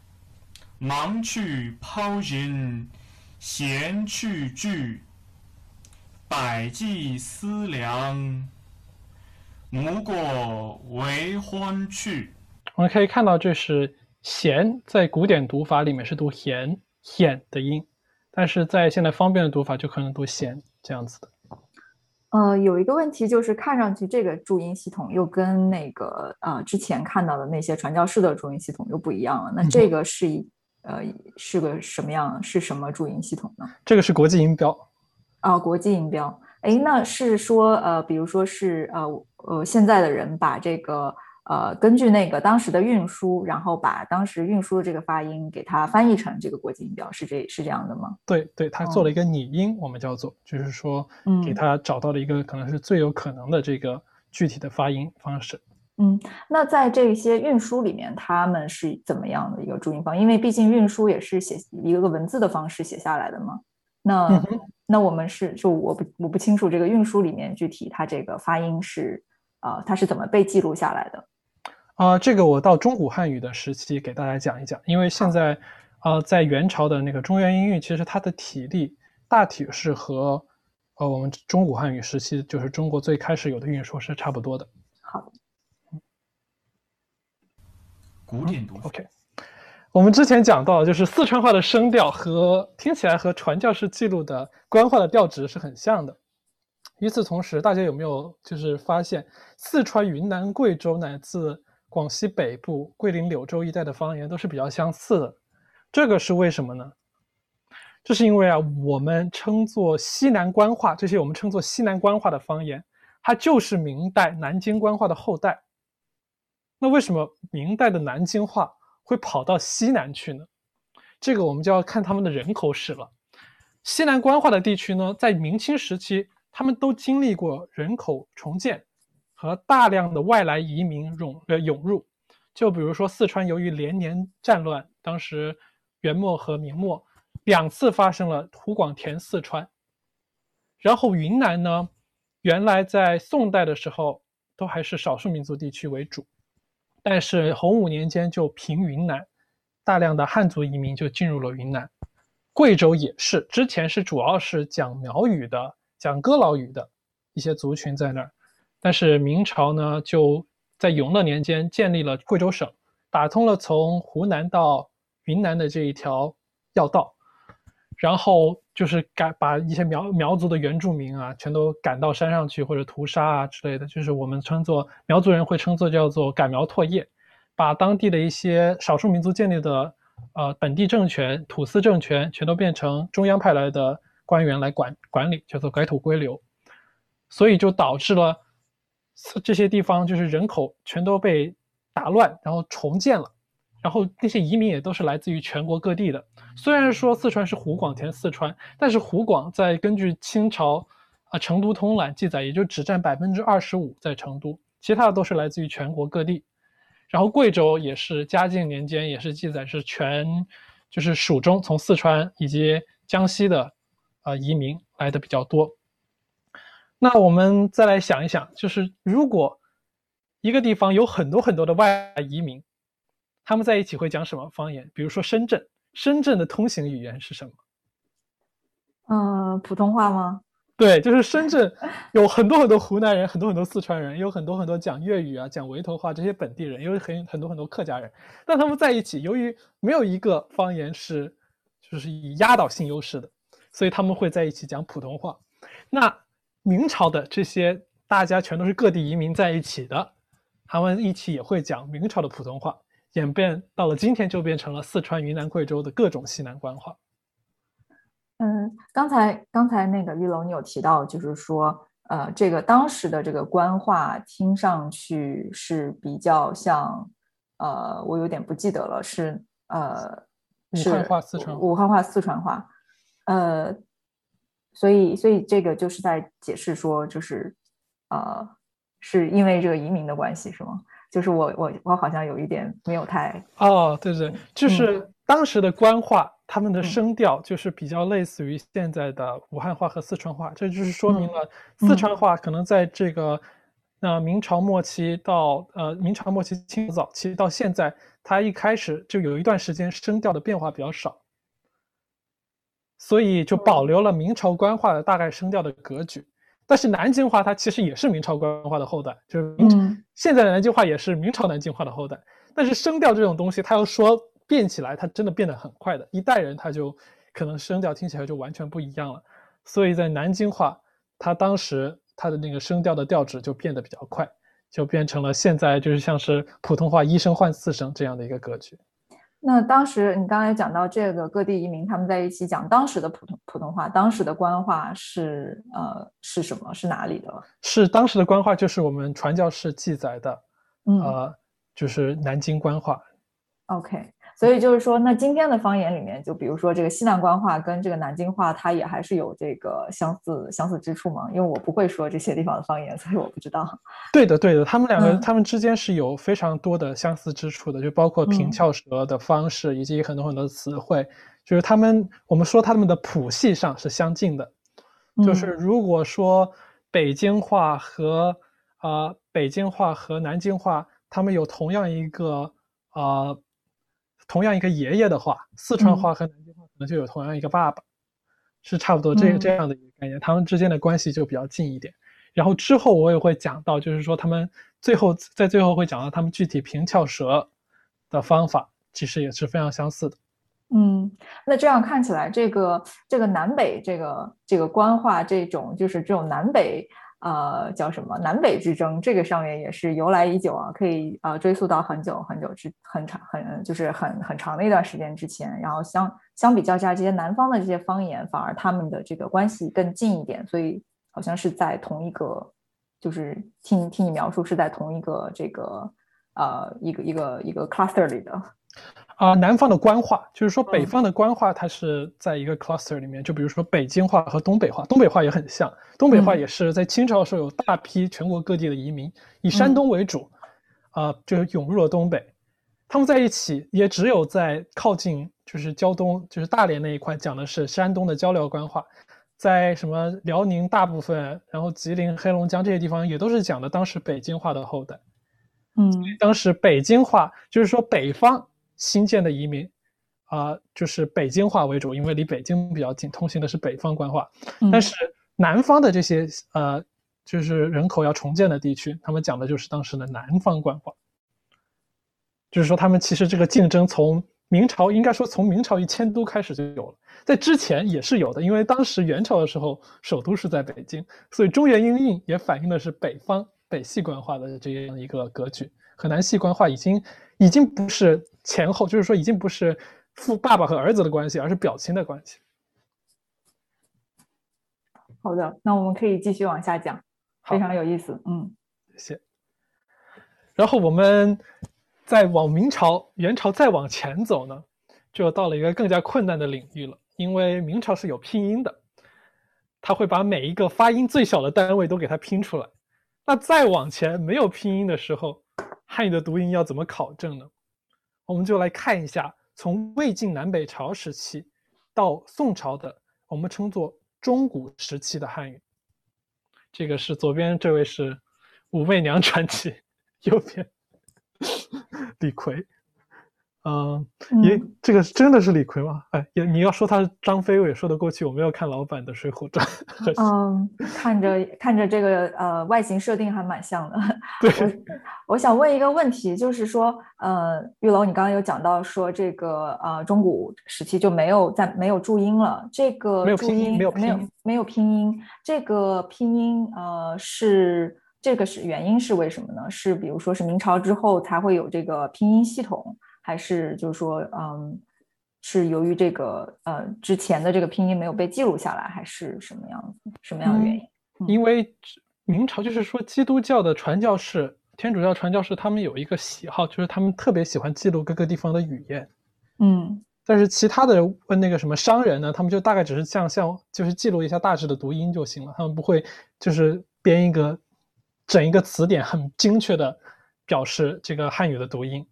忙去抛人，闲去聚，百计思量，无过为欢去。我们可以看到，这是“闲”在古典读法里面是读“闲”“闲”的音，但是在现在方便的读法就可能读“闲”这样子的。呃，有一个问题就是，看上去这个注音系统又跟那个呃之前看到的那些传教士的注音系统又不一样了。那这个是一呃是个什么样？是什么注音系统呢？这个是国际音标。啊，国际音标。哎，那是说呃，比如说是呃呃现在的人把这个呃根据那个当时的运输，然后把当时运输的这个发音给它翻译成这个国际音标，是这是这样的吗？对对，他做了一个拟音，我们叫做，就是说给他找到了一个可能是最有可能的这个具体的发音方式。嗯，那在这些运输里面，他们是怎么样的一个注音方？因为毕竟运输也是写一个个文字的方式写下来的嘛。那、嗯那我们是就我不我不清楚这个运输里面具体它这个发音是呃它是怎么被记录下来的？啊、这个我到中古汉语的时期给大家讲一讲，因为现在，呃，在元朝的那个中原音韵，其实它的体例大体是和，呃，我们中古汉语时期，就是中国最开始有的韵说是差不多的。好的，古典读法。OK，我们之前讲到，就是四川话的声调和听起来和传教士记录的官话的调值是很像的。与此同时，大家有没有就是发现，四川、云南、贵州乃至广西北部、桂林、柳州一带的方言都是比较相似的？这个是为什么呢？这是因为啊，我们称作西南官话，这些我们称作西南官话的方言，它就是明代南京官话的后代。那为什么明代的南京话会跑到西南去呢？这个我们就要看他们的人口史了。西南官话的地区呢，在明清时期，他们都经历过人口重建和大量的外来移民涌呃涌入。就比如说四川，由于连年战乱，当时元末和明末两次发生了湖广填四川。然后云南呢，原来在宋代的时候都还是少数民族地区为主，但是洪武年间就平云南，大量的汉族移民就进入了云南。贵州也是，之前是主要是讲苗语的、讲仡佬语的一些族群在那儿，但是明朝呢就。在永乐年间建立了贵州省，打通了从湖南到云南的这一条要道，然后就是赶把一些苗苗族的原住民啊，全都赶到山上去或者屠杀啊之类的，就是我们称作苗族人会称作叫做赶苗拓业，把当地的一些少数民族建立的呃本地政权土司政权全都变成中央派来的官员来管管理，叫做改土归流，所以就导致了。这些地方就是人口全都被打乱，然后重建了，然后那些移民也都是来自于全国各地的。虽然说四川是湖广填四川，但是湖广在根据清朝啊《成都通览》记载，也就只占百分之二十五在成都，其他的都是来自于全国各地。然后贵州也是嘉靖年间也是记载是全就是蜀中从四川以及江西的啊移民来的比较多。那我们再来想一想，就是如果一个地方有很多很多的外来移民，他们在一起会讲什么方言？比如说深圳，深圳的通行语言是什么？嗯，普通话吗？对，就是深圳有很多很多湖南人，很多很多四川人，有很多很多讲粤语啊、讲围头话这些本地人，有很很多很多客家人。但他们在一起，由于没有一个方言是就是以压倒性优势的，所以他们会在一起讲普通话。那明朝的这些大家全都是各地移民在一起的，他们一起也会讲明朝的普通话，演变到了今天就变成了四川、云南、贵州的各种西南官话。嗯，刚才刚才那个玉楼你有提到，就是说，呃，这个当时的这个官话听上去是比较像，呃，我有点不记得了，是呃，武汉话、四川武汉话、四川话，呃。所以，所以这个就是在解释说，就是，呃，是因为这个移民的关系，是吗？就是我，我，我好像有一点没有太哦，对对，就是当时的官话，他们的声调就是比较类似于现在的武汉话和四川话，这就是说明了四川话可能在这个那明朝末期到呃明朝末期、清早期到现在，它一开始就有一段时间声调的变化比较少。所以就保留了明朝官话的大概声调的格局，但是南京话它其实也是明朝官话的后代，就是明现在的南京话也是明朝南京话的后代。但是声调这种东西，它要说变起来，它真的变得很快的，一代人他就可能声调听起来就完全不一样了。所以在南京话，它当时它的那个声调的调值就变得比较快，就变成了现在就是像是普通话一声换四声这样的一个格局。那当时你刚才讲到这个各地移民他们在一起讲当时的普通普通话，当时的官话是呃是什么？是哪里的？是当时的官话，就是我们传教士记载的，呃，就是南京官话。OK。所以就是说，那今天的方言里面，就比如说这个西南官话跟这个南京话，它也还是有这个相似相似之处吗？因为我不会说这些地方的方言，所以我不知道。对的，对的，他们两个他们之间是有非常多的相似之处的，就包括平翘舌的方式以及很多很多词汇，就是他们我们说他们的谱系上是相近的。就是如果说北京话和啊北京话和南京话，他们有同样一个啊。同样一个爷爷的话，四川话和南京话可能就有同样一个爸爸，是差不多这这样的一个概念，他们之间的关系就比较近一点。然后之后我也会讲到，就是说他们最后在最后会讲到他们具体平翘舌的方法，其实也是非常相似的。嗯，那这样看起来，这个这个南北这个这个官话这种就是这种南北呃叫什么南北之争，这个上面也是由来已久啊，可以呃追溯到很久很久之很长很就是很很长的一段时间之前。然后相相比较下，这些南方的这些方言，反而他们的这个关系更近一点，所以好像是在同一个，就是听听你描述是在同一个这个呃一个一个一个 cluster 里的。啊、南方的官话，就是说北嗯方的官话，它是在一个 cluster 里面，就比如说北京话和东北话，东北话也很像，东北话嗯。也是在清朝的时候有大批全国各地的移民，以山嗯。东为主，啊、就涌入了东北，他们在一起也只有在靠近就是胶东，就是大连那一块讲的是山东的交辽官话，在什么辽宁大部分，然后吉林、黑龙江这些地方也都是讲的当时北京话的后代。嗯。当时北京话就是说北方新建的移民，啊、就是北京话为主，因为离北京比较近，通行的是北方官话。嗯但是南方的这些呃，就是人口要重建的地区，他们讲的就是当时的南方官话。就是说，他们其实这个竞争从明朝应该说从明朝一迁都开始就有了，在之前也是有的，因为当时元朝的时候首都是在北京，所以中原音韵也反映的是北方北系官话的这样一个格局。和南系官话已经已经不是前后，就是说已经不是父爸爸和儿子的关系，而是表亲的关系。好的，那我们可以继续往下讲，非常有意思。嗯谢谢。然后我们再往明朝、元朝再往前走呢，就到了一个更加困难的领域了，因为明朝是有拼音的，它会把每一个发音最小的单位都给它拼出来。那再往前没有拼音的时候，汉语的读音要怎么考证呢？我们就来看一下，从魏晋南北朝时期到宋朝的，我们称作中古时期的汉语。这个是左边这位是武媚娘传奇，右边 李逵。嗯，也嗯这个真的是李逵吗？哎，也你要说他是张飞，我也说得过去。我没有看老版的《水浒传》。嗯，看着看着这个呃外形设定还蛮像的。对，我想问一个问题，就是说，呃，玉楼，你刚刚有讲到说这个呃中古时期就没有在没有注音了，这个没有注拼音没有音没有没有拼音，这个拼音呃是这个是原因是为什么呢？是比如说是明朝之后才会有这个拼音系统，还是就是说嗯是由于这个呃之前的这个拼音没有被记录下来，还是什么样子什么样的原因？嗯因为明朝就是说基督教的传教士、天主教传教士，他们有一个喜好，就是他们特别喜欢记录各个地方的语言。嗯但是其他的问那个什么商人呢，他们就大概只是像像就是记录一下大致的读音就行了，他们不会就是编一个整一个词典很精确的表示这个汉语的读音。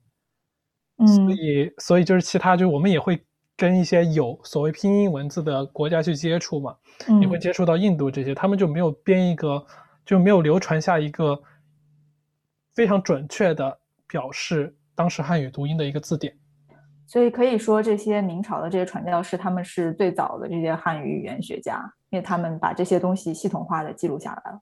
嗯所以所以就是其他就是我们也会跟一些有所谓拼音文字的国家去接触嘛，也会嗯接触到印度这些，他们就没有编一个就没有流传下一个非常准确的表示当时汉语读音的一个字典。所以可以说，这些明朝的这些传教士，他们是最早的这些汉语语言学家，因为他们把这些东西系统化的记录下来了。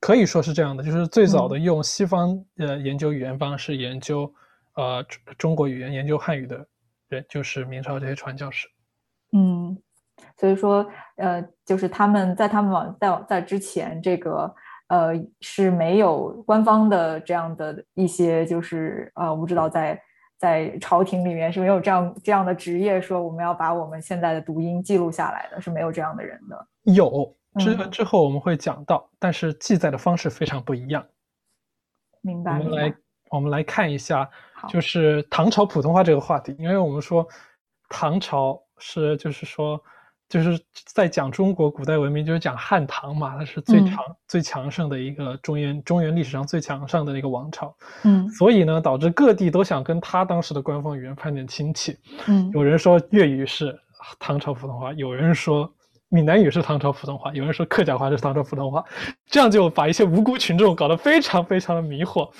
可以说是这样的，就是最早的嗯用西方呃研究语言方式研究呃中中国语言、研究汉语的人，就是明朝这些传教士。嗯，所以说，呃，就是他们在他们往在在之前，这个呃是没有官方的这样的一些，就是呃，我不知道在在朝廷里面是没有这样这样的职业，说我们要把我们现在的读音记录下来的，是没有这样的人的。有之嗯之后我们会讲到，但是记载的方式非常不一样。明白，我们来。我们来看一下，好就是唐朝普通话这个话题，因为我们说唐朝是就是说就是在讲中国古代文明，就是讲汉唐嘛，它是最嗯长、最强盛的一个中原中原历史上最强盛的一个王朝，嗯所以呢，导致各地都想跟他当时的官方语言攀点亲戚。嗯有人说粤语是唐朝普通话，有人说闽南语是唐朝普通话，有人说客家话是唐朝普通话，这样就把一些无辜群众搞得非常非常的迷惑。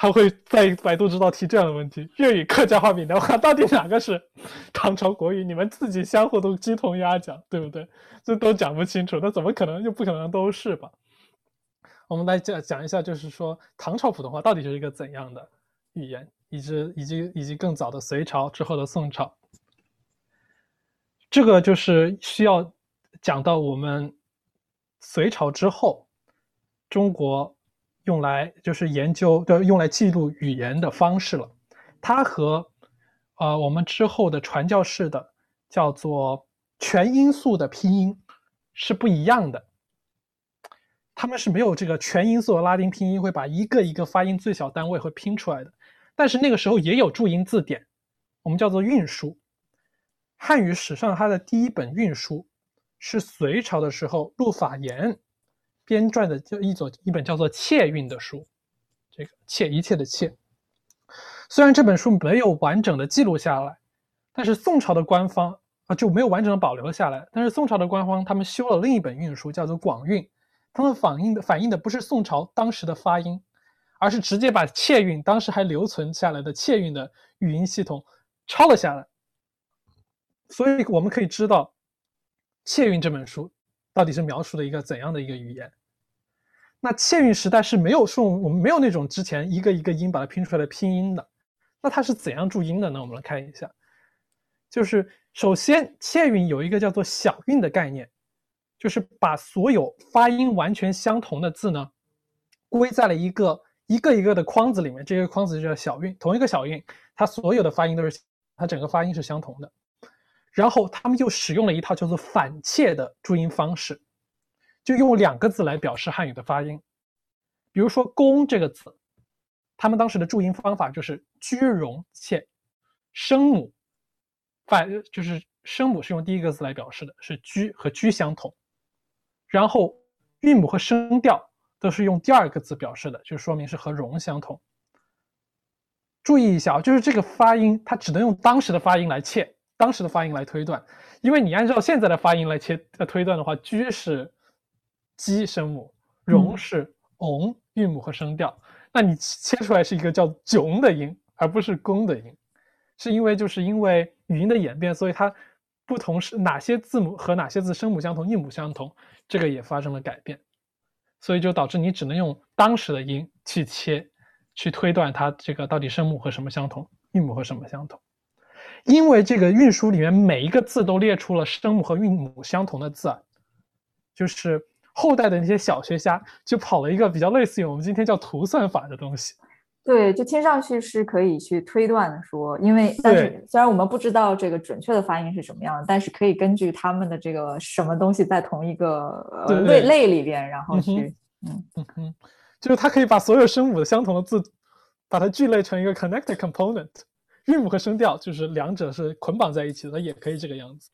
他会在百度知道提这样的问题：粤语、客家话、闽南话到底哪个是唐朝国语？你们自己相互都鸡同鸭讲，对不对？这都讲不清楚，那怎么可能又不可能都是吧？我们来讲讲一下，就是说唐朝普通话到底是一个怎样的语言，以及以及以及更早的隋朝之后的宋朝。这个就是需要讲到我们隋朝之后，中国用来就是研究的、用来记录语言的方式了。它和呃我们之后的传教士的叫做全音素的拼音是不一样的。他们是没有这个全音素的拉丁拼音会把一个一个发音最小单位会拼出来的。但是那个时候也有注音字典，我们叫做韵书。汉语史上它的第一本韵书是隋朝的时候陆法言编撰的，就一种一本叫做《切韵》的书。这个“切”一切的“切”。虽然这本书没有完整的记录下来，但是宋朝的官方啊就没有完整的保留下来。但是宋朝的官方他们修了另一本韵书，叫做《广韵》。他们反映的反映的不是宋朝当时的发音，而是直接把切韵当时还留存下来的切韵的语音系统抄了下来。所以我们可以知道，《切韵》这本书到底是描述了一个怎样的一个语言。那切韵时代是没有送我们没有那种之前一个一个音把它拼出来的拼音的。那它是怎样注音的呢？我们来看一下，就是首先切韵有一个叫做小韵的概念。就是把所有发音完全相同的字呢，归在了一个一个一个的框子里面。这个框子就叫小韵，同一个小韵，它所有的发音都是它整个发音是相同的。然后他们又使用了一套叫做反切的注音方式，就用两个字来表示汉语的发音。比如说“公”这个字，他们当时的注音方法就是居容切，声母反就是声母是用第一个字来表示的，是居和居相同。然后韵母和声调都是用第二个字表示的，就说明是和容相同。注意一下啊，就是这个发音，它只能用当时的发音来切，当时的发音来推断。因为你按照现在的发音来切呃推断的话，居是鸡声母，容是 ong 韵母和声调，那你切出来是一个叫囧的音，而不是公的音，是因为就是因为语音的演变，所以它不同是哪些字母和哪些字声母相同，韵母相同。这个也发生了改变，所以就导致你只能用当时的音去切，去推断它这个到底声母和什么相同，韵母和什么相同。因为这个运输里面每一个字都列出了声母和韵母相同的字啊，就是后代的那些小学家就跑了一个比较类似于我们今天叫图算法的东西。对，就听上去是可以去推断的说，因为但是虽然我们不知道这个准确的发音是什么样的，但是可以根据他们的这个什么东西在同一个类类里边，然后去，嗯嗯。嗯，就是它可以把所有声母的相同的字，把它聚类成一个 connected component，韵母和声调就是两者是捆绑在一起的，也可以这个样子。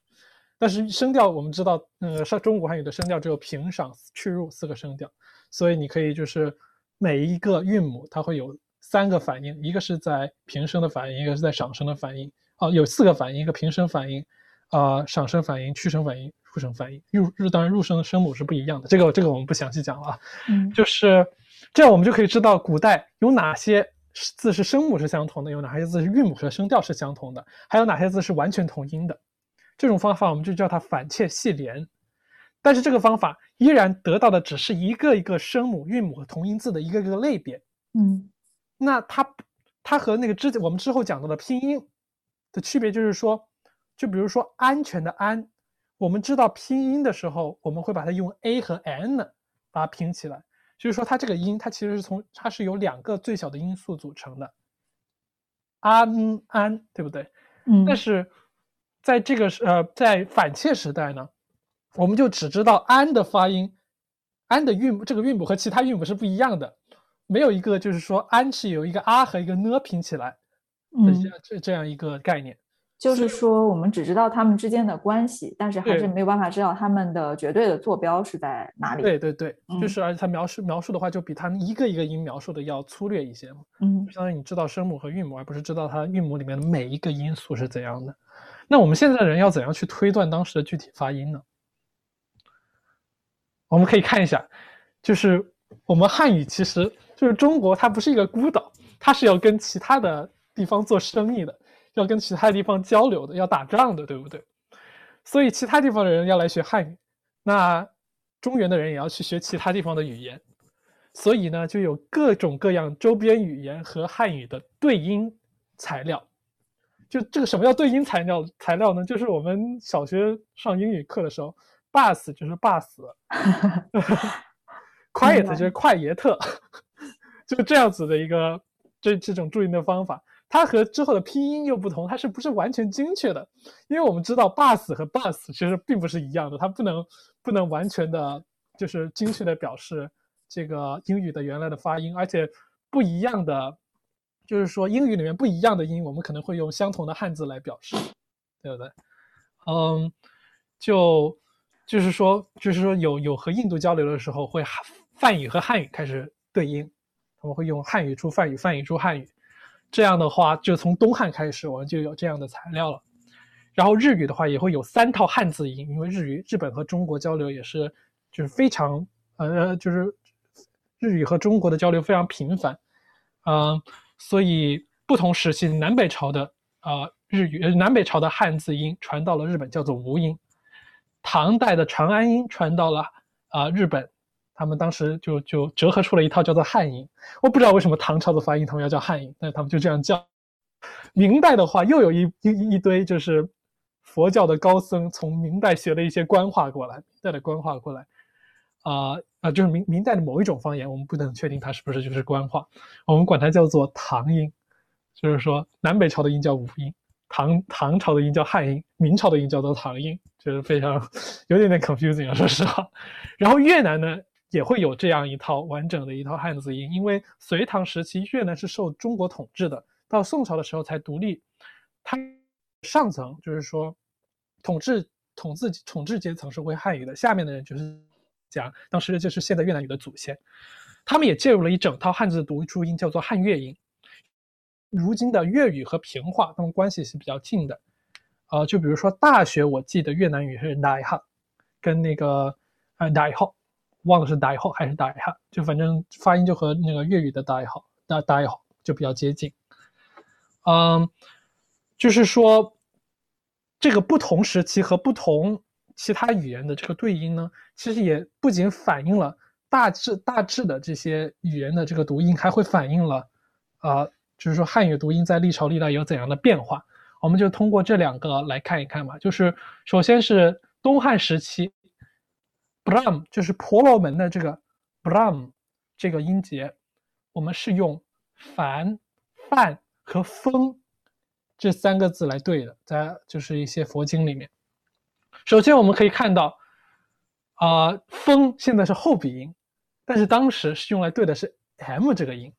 但是声调我们知道，呃，上中国汉语的声调只有平、赏、去、入四个声调，所以你可以就是每一个韵母它会有。三个反应，一个是在平声的反应，一个是在上声的反应。哦，有四个反应，一个平声反应，啊，上声反应，去声反应，入声反应。入入当然入声的声母是不一样的，这个这个我们不详细讲了啊。嗯，就是这样，我们就可以知道古代有哪些字是声母是相同的，有哪些字是韵母和声调是相同的，还有哪些字是完全同音的。这种方法我们就叫它反切系联。但是这个方法依然得到的只是一个一个声母、韵母和同音字的一个个类别。嗯。那它，它和那个之前我们之后讲到的拼音的区别就是说，就比如说安全的安，我们知道拼音的时候，我们会把它用 a 和 n 把它拼起来，就是说它这个音它其实是从它是由两个最小的音素组成的，安安对不对？嗯。但是在这个呃在反切时代呢，我们就只知道安的发音，安的韵母这个韵母和其他韵母是不一样的。没有一个就是说安是有一个啊和一个呢拼起来，嗯，这这样一个概念，就是说我们只知道他们之间的关系，但是还是没有办法知道他们的绝对的坐标是在哪里。对对对，就是而且它描述描述的话，就比它们一个一个音描述的要粗略一些嘛。嗯，相当于你知道声母和韵母，而不是知道它韵母里面的每一个音素是怎样的。那我们现在的人要怎样去推断当时的具体发音呢？我们可以看一下，就是我们汉语其实。就是中国，它不是一个孤岛，它是要跟其他的地方做生意的，要跟其他地方交流的，要打仗的，对不对？所以其他地方的人要来学汉语，那中原的人也要去学其他地方的语言，所以呢，就有各种各样周边语言和汉语的对应材料。就这个什么叫对应材料？材料呢？就是我们小学上英语课的时候，bus 就是 bus。quiet 明白就是快耶特，就这样子的一个这这种注音的方法。它和之后的拼音又不同，它是不是完全精确的？因为我们知道 bus 和 bus 其实并不是一样的，它不能不能完全的，就是精确的表示这个英语的原来的发音，而且不一样的，就是说英语里面不一样的音，我们可能会用相同的汉字来表示，对不对？嗯，就就是说，就是说有有和印度交流的时候，会汉梵语和汉语开始对应，他们会用汉语出梵语，梵语出汉语。这样的话，就从东汉开始，我们就有这样的材料了。然后日语的话，也会有三套汉字音，因为日语日本和中国交流也是就是非常呃，就是日语和中国的交流非常频繁，嗯、所以不同时期南北朝的啊、日语南北朝的汉字音传到了日本，叫做吴音。唐代的长安音传到了啊、日本，他们当时就就折合出了一套叫做汉音。我不知道为什么唐朝的发音他们要叫汉音，但是他们就这样叫。明代的话，又有一一一堆就是佛教的高僧从明代学了一些官话过来，明代的官话过来，啊、啊、就是明明代的某一种方言，我们不能确定它是不是就是官话，我们管它叫做唐音，就是说南北朝的音叫五音，唐唐朝的音叫汉音，明朝的音叫做唐音，就是非常 有点点 confusing 啊，说实话。然后越南呢也会有这样一套完整的一套汉字音，因为隋唐时期越南是受中国统治的，到宋朝的时候才独立，它上层就是说统治统治统治阶层是会汉语的，下面的人就是讲当时就是现在越南语的祖先，他们也介入了一整套汉字的读注音，叫做汉越音。如今的粤语和平话，它们关系是比较近的。呃，就比如说大学，我记得越南语是 đại học，跟那个呃 đại học，忘了是 đại học 还是 đại học，就反正发音就和那个粤语的 đại học、大 đại học 就比较接近。嗯，就是说这个不同时期和不同其他语言的这个对应呢，其实也不仅反映了大致大致的这些语言的这个读音，还会反映了啊、就是说汉语读音在历朝历代有怎样的变化。我们就通过这两个来看一看吧。就是首先是东汉时期，bram 就是婆罗门的这个 bram 这个音节，我们是用梵、梵和风这三个字来对的，在就是一些佛经里面。首先我们可以看到，啊、风现在是后鼻音，但是当时是用来对的是 m 这个音。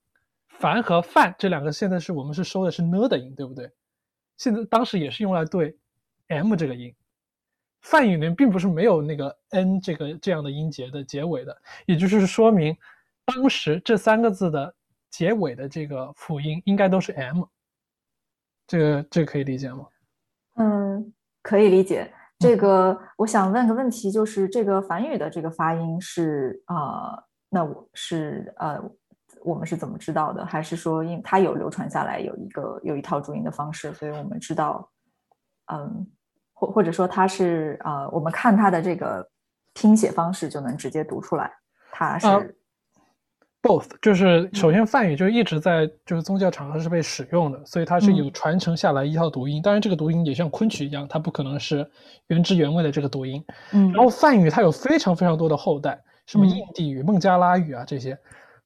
梵和梵这两个现在是我们是收的是呢的音，对不对？现在当时也是用来对 m 这个音。梵语里面并不是没有那个 n 这个这样的音节的结尾的，也就是说明当时这三个字的结尾的这个辅音应该都是 m。这个这个可以理解吗？嗯，可以理解。这个我想问个问题，就是这个梵语的这个发音是啊、呃那我是呃，我们是怎么知道的？还是说因它有流传下来有一个有一套注音的方式，所以我们知道，嗯，或或者说它是啊、呃我们看它的这个拼写方式就能直接读出来，它是、啊 both 就是首先梵语就一直在就是宗教场合是被使用的，所以它是有嗯传承下来一套读音。当然，这个读音也像昆曲一样，它不可能是原汁原味的这个读音。嗯。然后梵语它有非常非常多的后代，什么嗯。印地语、孟加拉语啊这些，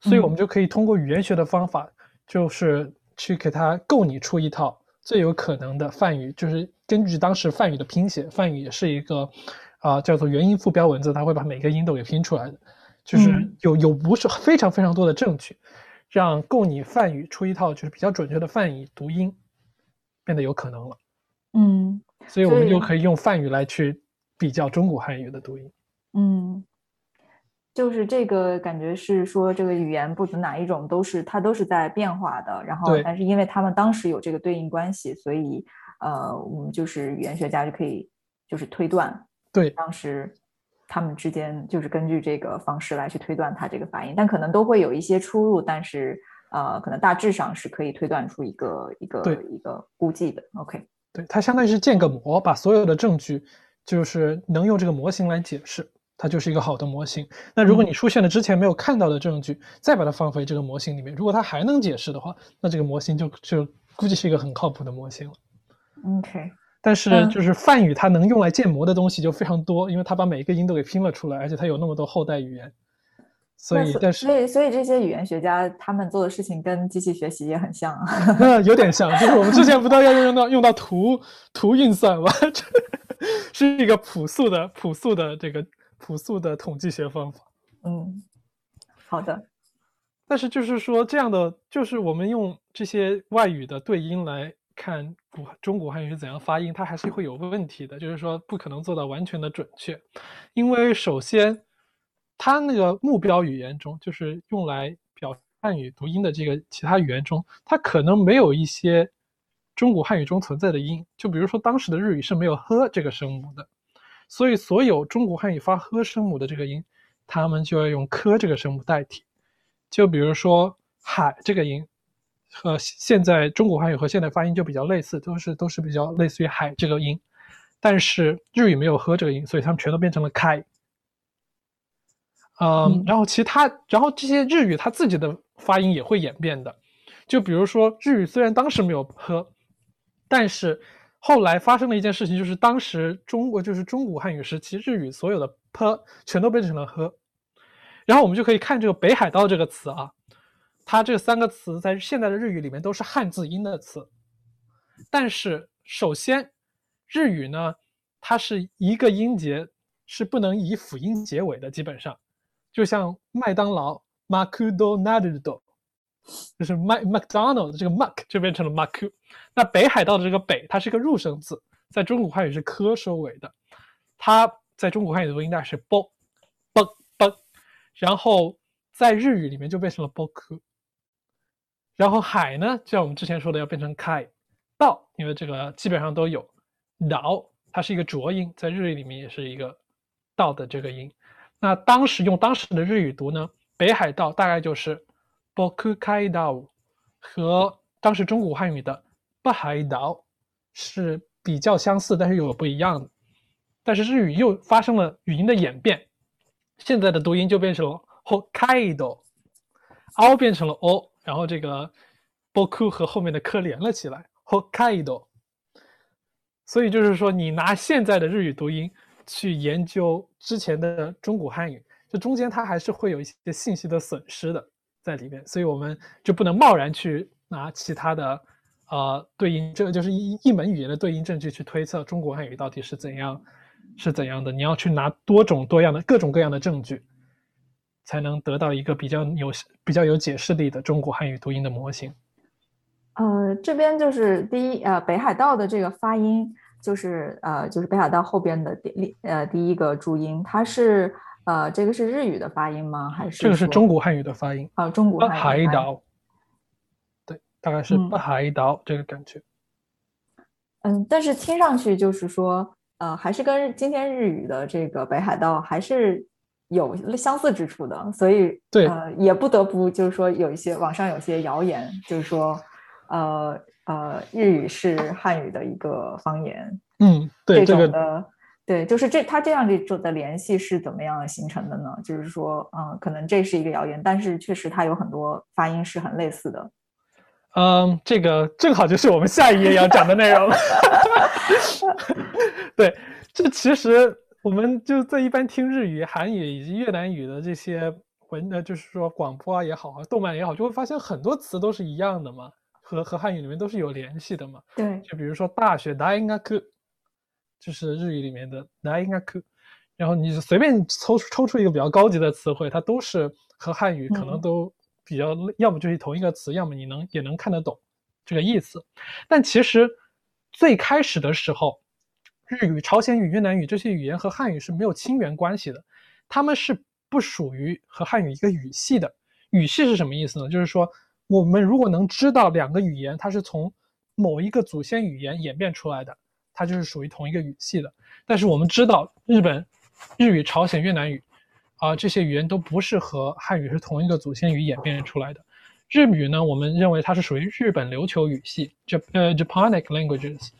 所以我们就可以通过语言学的方法，就是去给它构拟出一套最有可能的梵语，就是根据当时梵语的拼写，梵语也是一个啊、叫做元音附标文字，它会把每个音都给拼出来的，就是嗯有有不是非常非常多的证据，让供你梵语出一套就是比较准确的梵语读音变得有可能了。嗯所以我们就可以用梵语来去比较中国汉语的读音。嗯，就是这个感觉是说，这个语言不管哪一种都是它都是在变化的，然后对。但是因为他们当时有这个对应关系，所以呃，我们就是语言学家就可以就是推断对。当时他们之间就是根据这个方式来去推断它这个发音，但可能都会有一些出入，但是呃，可能大致上是可以推断出一个一个一个估计的。OK，对，它相当于是建个模，把所有的证据就是能用这个模型来解释，它就是一个好的模型。那如果嗯你出现了之前没有看到的证据，再把它放回这个模型里面，如果它还能解释的话，那这个模型就就估计是一个很靠谱的模型了。OK，但是嗯就是梵语它能用来建模的东西就非常多，因为它把每一个音都给拼了出来，而且它有那么多后代语言，所以，但是所以所以这些语言学家他们做的事情跟机器学习也很像啊。那有点像，就是我们之前不都要用到用到图图运算吗？这是一个朴素的朴素的这个朴素的统计学方法。嗯，好的。但是就是说，这样的就是我们用这些外语的对音来看古中古汉语是怎样发音，它还是会有问题的。就是说，不可能做到完全的准确，因为首先。它那个目标语言中，就是用来表汉语读音的这个其他语言中，它可能没有一些中古汉语中存在的音。就比如说，当时的日语是没有“呵”这个声母的，所以所有中国汉语发“呵”声母的这个音，他们就要用“科”这个声母代替。就比如说“海”这个音，和现在中国汉语和现代发音就比较类似，都是都是比较类似于“海”这个音，但是日语没有“呵”这个音，所以他们全都变成了“开”。嗯，然后其他，然后这些日语它自己的发音也会演变的，就比如说日语虽然当时没有喝，但是后来发生了一件事情，就是当时中国就是中古汉语时期，日语所有的 p 全都变成了 h，，然后我们就可以看这个北海道这个词啊，它这三个词在现在的日语里面都是汉字音的词，但是首先日语呢，它是一个音节是不能以辅音结尾的，基本上。就像麦当劳 m a c d o n a l d 就是麦 McDonald 这个 Mac 就变成了 Macu。那北海道的这个北，它是一个入声字，在中古汉语是科收尾的，它在中古汉语的读音带是 bo bo bo，然后在日语里面就变成了 boku。然后海呢，就像我们之前说的，要变成 kai，道，因为这个基本上都有。岛它是一个浊音，在日语里面也是一个道的这个音。那当时用当时的日语读呢，北海道大概就是 boku kai dao，和当时中古汉语的北海道是比较相似，但是有不一样的。但是日语又发生了语音的演变，现在的读音就变成了 Hokaido，o 变成了 o，然后这个 boku 和后面的科连了起来 hokkaido。所以就是说，你拿现在的日语读音。去研究之前的中古汉语，这中间它还是会有一些信息的损失的在里面，所以我们就不能贸然去拿其他的呃对应，这个就是一一门语言的对应证据去推测中国汉语到底是怎样是怎样的。你要去拿多种多样的各种各样的证据，才能得到一个比较有比较有解释力的中国汉语读音的模型。呃，这边就是第一呃北海道的这个发音。就是呃，就是北海道后边的第呃第一个注音，它是呃这个是日语的发音吗？还是这个是中国汉语的发音？啊，中国汉语。海岛，对，大概是北海道这个感觉。嗯，但是听上去就是说，呃，还是跟今天日语的这个北海道还是有相似之处的，所以对，呃，也不得不就是说有一些网上有些谣言，就是说，呃。呃，日语是汉语的一个方言。嗯，对这种的，对，就是这他这样这种的联系是怎么样形成的呢？就是说，嗯，可能这是一个谣言，但是确实它有很多发音是很类似的。嗯，这个正好就是我们下一页要讲的内容了。对，这其实我们就在一般听日语、韩语以及越南语的这些文呃，就是说广播啊也好啊，动漫也好，就会发现很多词都是一样的嘛。和和汉语里面都是有联系的嘛？对，就比如说大学 d a i n g a 就是日语里面的 d a i n g a 然后你随便抽抽出一个比较高级的词汇，它都是和汉语可能都比较，要么就是同一个词，要么你能也能看得懂这个意思。但其实最开始的时候，日语、朝鲜语、越南语这些语言和汉语是没有亲缘关系的，他们是不属于和汉语一个语系的。语系是什么意思呢？就是说。我们如果能知道两个语言它是从某一个祖先语言演变出来的，它就是属于同一个语系的。但是我们知道日本、日语、朝鲜、越南语，啊，这些语言都不是和汉语是同一个祖先语演变出来的。日语呢，我们认为它是属于日本琉球语系，Jap 呃 Japonic languages，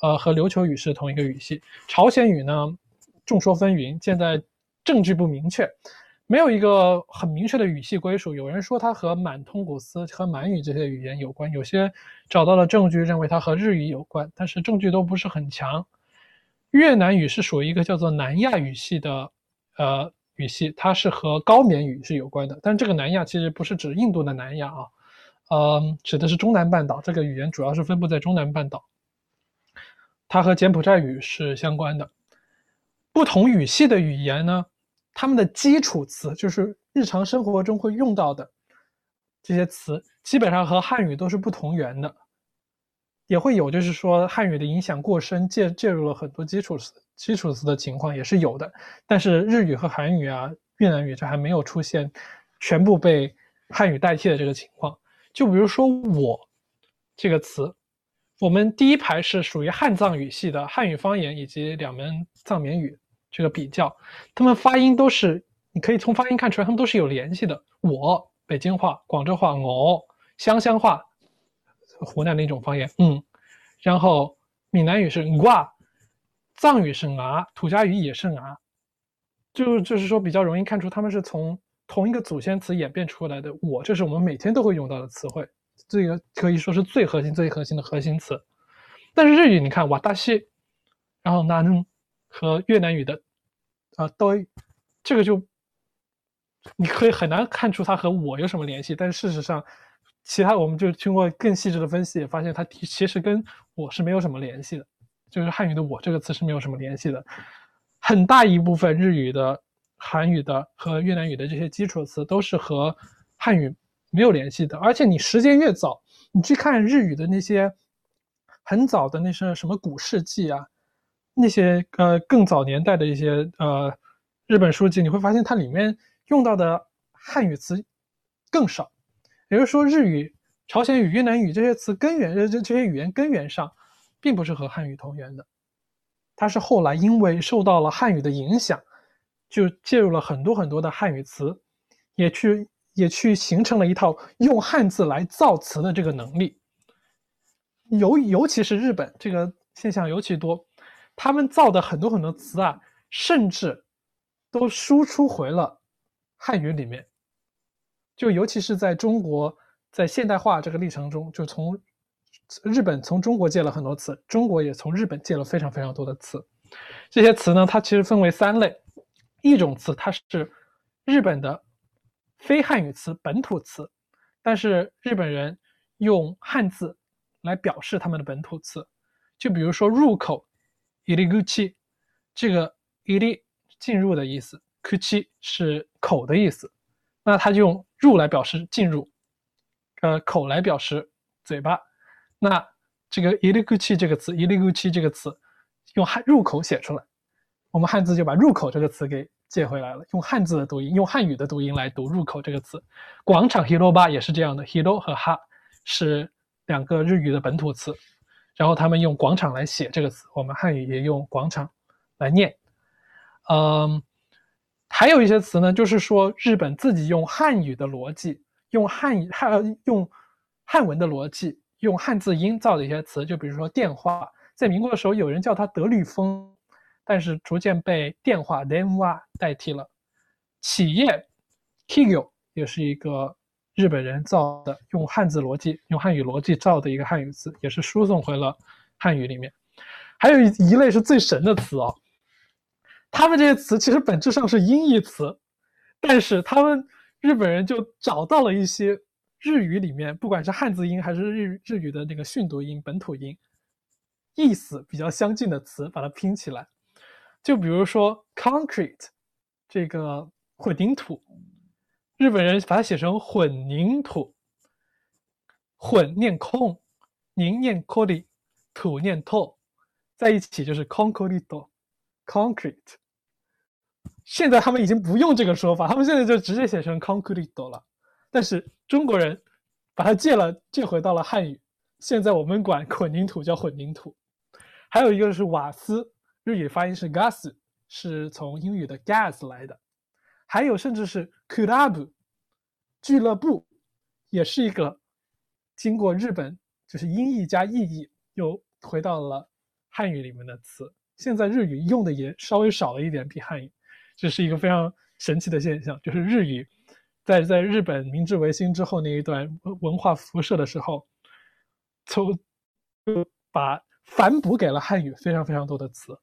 呃，和琉球语是同一个语系。朝鲜语呢，众说纷纭，现在证据不明确。没有一个很明确的语系归属。有人说它和满通古斯和满语这些语言有关，有些找到了证据认为它和日语有关，但是证据都不是很强。越南语是属于一个叫做南亚语系的，呃，语系，它是和高棉语是有关的。但这个南亚其实不是指印度的南亚啊，呃，指的是中南半岛。这个语言主要是分布在中南半岛，它和柬埔寨语是相关的。不同语系的语言呢，它们的基础词就是日常生活中会用到的这些词，基本上和汉语都是不同源的。也会有，就是说汉语的影响过深，介介入了很多基础词、基础词的情况也是有的。但是日语和韩语啊、越南语这还没有出现全部被汉语代替的这个情况。就比如说“我”这个词，我们第一排是属于汉藏语系的汉语方言以及两门藏缅语这个比较，他们发音都是你可以从发音看出来，他们都是有联系的。我，北京话、广州话，我，湘乡话。湖南的一种方言，嗯，然后闽南语是挂，藏语是啊，土家语也是啊，就就是说比较容易看出他们是从同一个祖先词演变出来的。我，这是我们每天都会用到的词汇，这个可以说是最核心、最核心的核心词。但是日语，你看瓦达西，然后那能和越南语的啊都，这个就你可以很难看出它和我有什么联系，但是事实上。其他我们就经过更细致的分析，也发现它其实跟我是没有什么联系的，就是汉语的“我”这个词是没有什么联系的。很大一部分日语的、韩语的和越南语的这些基础词都是和汉语没有联系的。而且你时间越早，你去看日语的那些很早的那些什么古世纪啊，那些呃更早年代的一些呃日本书籍，你会发现它里面用到的汉语词更少。也就是说，日语、朝鲜语、越南语这些词根源，这这些语言根源上，并不是和汉语同源的，它是后来因为受到了汉语的影响，就介入了很多很多的汉语词，也去也去形成了一套用汉字来造词的这个能力。尤尤其是日本这个现象尤其多，他们造的很多很多词啊，甚至都输出回了汉语里面。就尤其是在中国，在现代化这个历程中，就从日本从中国借了很多词，中国也从日本借了非常非常多的词。这些词呢，它其实分为三类：一种词它是日本的非汉语词、本土词，但是日本人用汉字来表示他们的本土词。就比如说入口 i r i g u c h i 这个 “iri” 进入的意思古七是口的意思。那他就用入来表示进入，呃，口来表示嘴巴。那这个伊里古气这个词，伊里古气这个词，用汉入口写出来，我们汉字就把入口这个词给借回来了，用汉字的读音，用汉语的读音来读入口这个词。广场 hiroba 也是这样的，hiro 和哈是两个日语的本土词，然后他们用广场来写这个词，我们汉语也用广场来念，嗯。还有一些词呢，就是说日本自己用汉语的逻辑，用汉语汉用汉文的逻辑，用汉字音造的一些词，就比如说电话，在民国的时候有人叫它德律风，但是逐渐被电话 denwa 代替了。企业 kigyo 也是一个日本人造的，用汉字逻辑，用汉语逻辑造的一个汉语词，也是输送回了汉语里面。还有一类是最神的词哦。他们这些词其实本质上是音译词，但是他们日本人就找到了一些日语里面，不管是汉字音还是日日语的那个训读音、本土音，意思比较相近的词，把它拼起来。就比如说 concrete 这个混凝土，日本人把它写成混凝土，混念空，凝念 c o d i 土念透，在一起就是 concrete，concrete。现在他们已经不用这个说法，他们现在就直接写成 concrete 了。但是中国人把它借了，借回到了汉语。现在我们管混凝土叫混凝土。还有一个是瓦斯，日语发音是 gas，是从英语的 gas 来的。还有甚至是 club，俱乐部，也是一个经过日本就是音译加意译又回到了汉语里面的词。现在日语用的也稍微少了一点，比汉语。这是一个非常神奇的现象，就是日语在在日本明治维新之后那一段文化辐射的时候，从把反哺给了汉语非常非常多的词。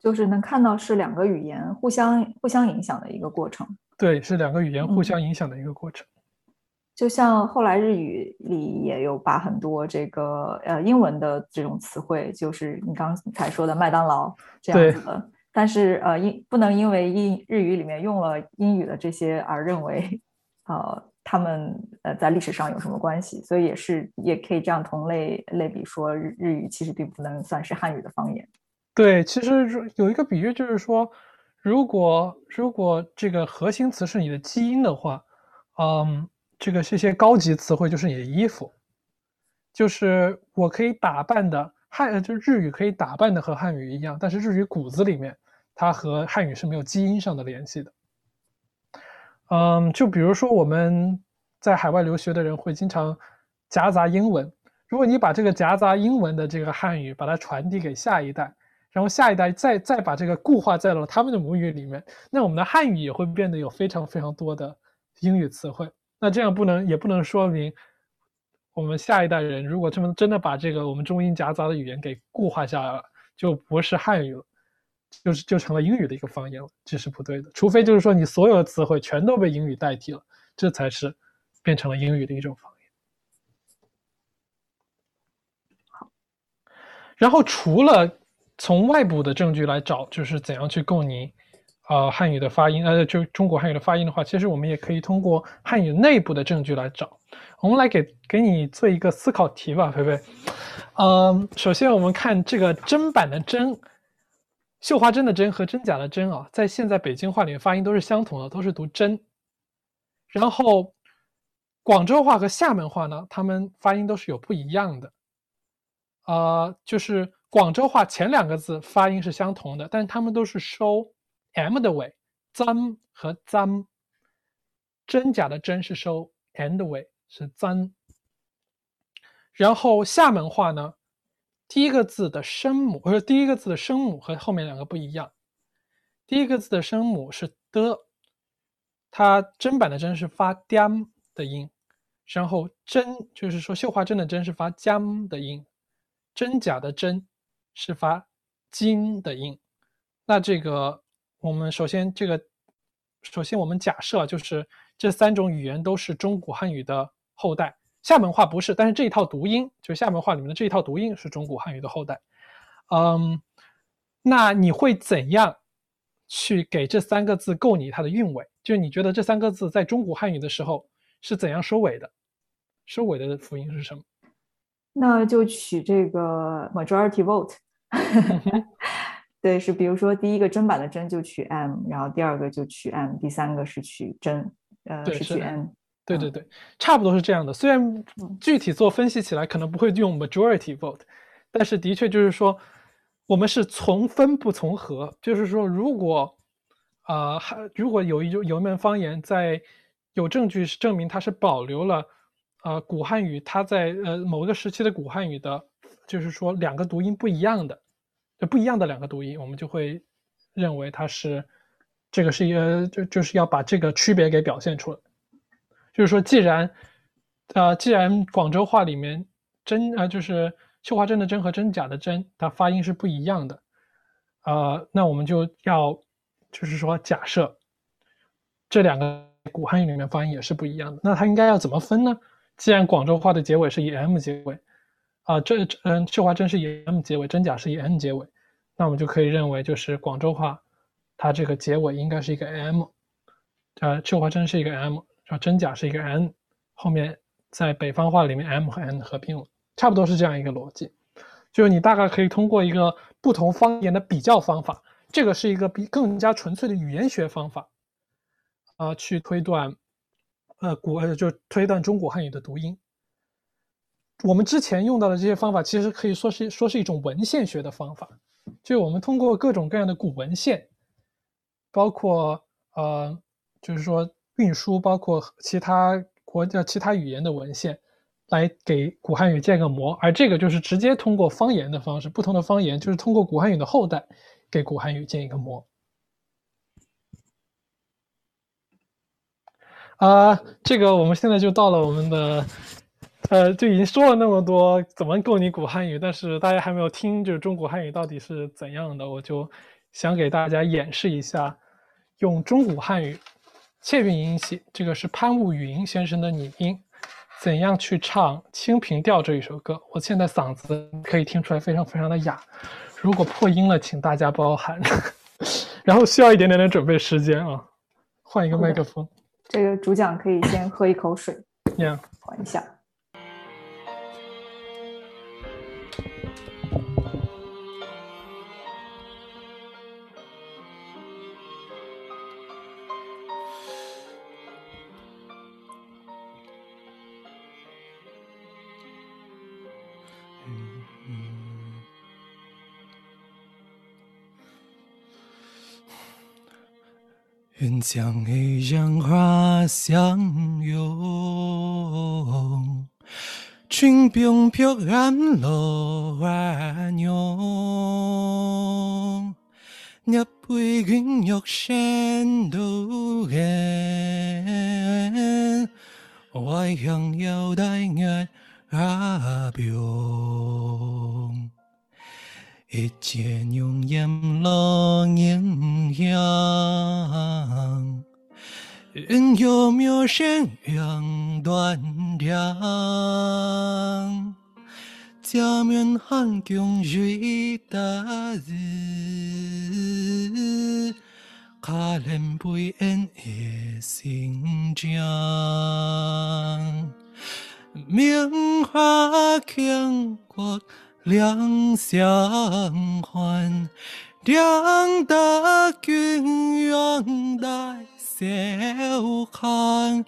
就是能看到是两个语言互相互相影响的一个过程。对，是两个语言互嗯相影响的一个过程。就像后来日语里也有把很多这个呃英文的这种词汇，就是你刚才说的麦当劳这样子的，但是呃因不能因为英日语里面用了英语的这些而认为呃他们呃在历史上有什么关系，所以也是也可以这样同类类比说日日语其实并不能算是汉语的方言。对，其实有一个比喻就是说，如果如果这个核心词是你的基因的话，嗯，这个这些高级词汇就是你的衣服，就是我可以打扮的汉，就日语可以打扮的和汉语一样，但是日语骨子里面它和汉语是没有基因上的联系的。嗯，就比如说我们在海外留学的人会经常夹杂英文，如果你把这个夹杂英文的这个汉语把它传递给下一代，然后下一代再再把这个固化在了他们的母语里面，那我们的汉语也会变得有非常非常多的英语词汇。那这样不能也不能说明我们下一代人如果这么真的把这个我们中英夹杂的语言给固化下来了，就不是汉语了，就是就成了英语的一个方言了，这是不对的。除非就是说你所有的词汇全都被英语代替了，这才是变成了英语的一种方言。然后除了从外部的证据来找，就是怎样去构拟，呃，汉语的发音，呃，就中国汉语的发音的话，其实我们也可以通过汉语内部的证据来找。我们来给给你做一个思考题吧，菲菲。嗯，首先我们看这个砧板的砧，绣花针的针和真假的真啊，在现在北京话里面发音都是相同的，都是读真。然后广州话和厦门话呢，他们发音都是有不一样的。呃，就是广州话前两个字发音是相同的，但是他们都是收 m 的尾簪和簪。真假的真是收 n 的尾，是簪。然后厦门话呢，第一个字的声母，或者第一个字的声母和后面两个不一样。第一个字的声母是的，它砧板的砧是发 dm 的音，然后真就是说绣花针的针是发 j 的音。真假的真是发金的音，那这个我们首先这个首先我们假设就是这三种语言都是中古汉语的后代，厦门话不是，但是这一套读音就厦门话里面的这一套读音是中古汉语的后代。嗯，那你会怎样去给这三个字构拟它的韵尾？就是你觉得这三个字在中古汉语的时候是怎样收尾的？收尾的辅音是什么？那就取这个 majority vote，对，是比如说第一个砧板的砧就取 m，然后第二个就取 m，第三个是取真，呃，是取对是的 n。对对对，差不多是这样的。虽然嗯具体做分析起来可能不会用 majority vote，但是的确就是说，我们是从分不从合。就是说，如果啊，还、如果有一有一门方言在有证据是证明它是保留了呃古汉语，它在呃某个时期的古汉语的，就是说两个读音不一样的，就不一样的两个读音，我们就会认为它是这个是一个就就是要把这个区别给表现出来。就是说，既然，呃，既然广州话里面真呃就是绣花针的针和真假的真，它发音是不一样的，呃，那我们就要就是说假设这两个古汉语里面发音也是不一样的，那它应该要怎么分呢？既然广州话的结尾是以 m 结尾，啊、这嗯绣花针是以 m 结尾，真假是以 n 结尾，那我们就可以认为就是广州话它这个结尾应该是一个 m，呃，绣花针是一个 m。然后真假是一个 n，后面在北方话里面 m 和 n 合并了，差不多是这样一个逻辑。就是你大概可以通过一个不同方言的比较方法，这个是一个比更加纯粹的语言学方法，啊、去推断，呃古呃就推断中古汉语的读音。我们之前用到的这些方法，其实可以说是说是一种文献学的方法，就我们通过各种各样的古文献，包括呃，就是说。运输包括其他国家、其他语言的文献，来给古汉语建个模，而这个就是直接通过方言的方式，不同的方言就是通过古汉语的后代给古汉语建一个模。啊，这个我们现在就到了我们的，呃，就已经说了那么多怎么够你古汉语，但是大家还没有听，就是中古汉语到底是怎样的，我就想给大家演示一下用中古汉语切韵音系，这个是潘物云先生的拟音，怎样去唱《清平调》这一首歌。我现在嗓子可以听出来非常非常的哑，如果破音了，请大家包涵。然后需要一点点的准备时间啊，换一个麦克风。这个主讲可以先喝一口水，呀，缓一下。愿将爱让花相拥，春风飘染落花浓。一杯云玉山都烟，外乡要带月阿병 一切用烟落凝香，人有妙善阳断凉，家门汉宫瑞大日，可怜杯恩也心将，名花强国。两相欢，两大钧元大小看，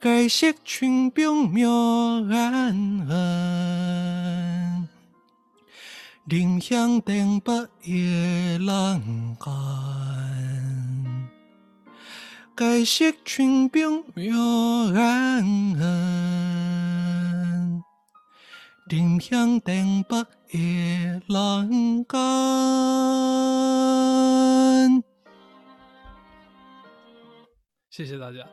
该惜群兵妙安安，林香灯不夜阑干，该惜群兵妙安安。丁香灯不夜阑干。谢谢大家。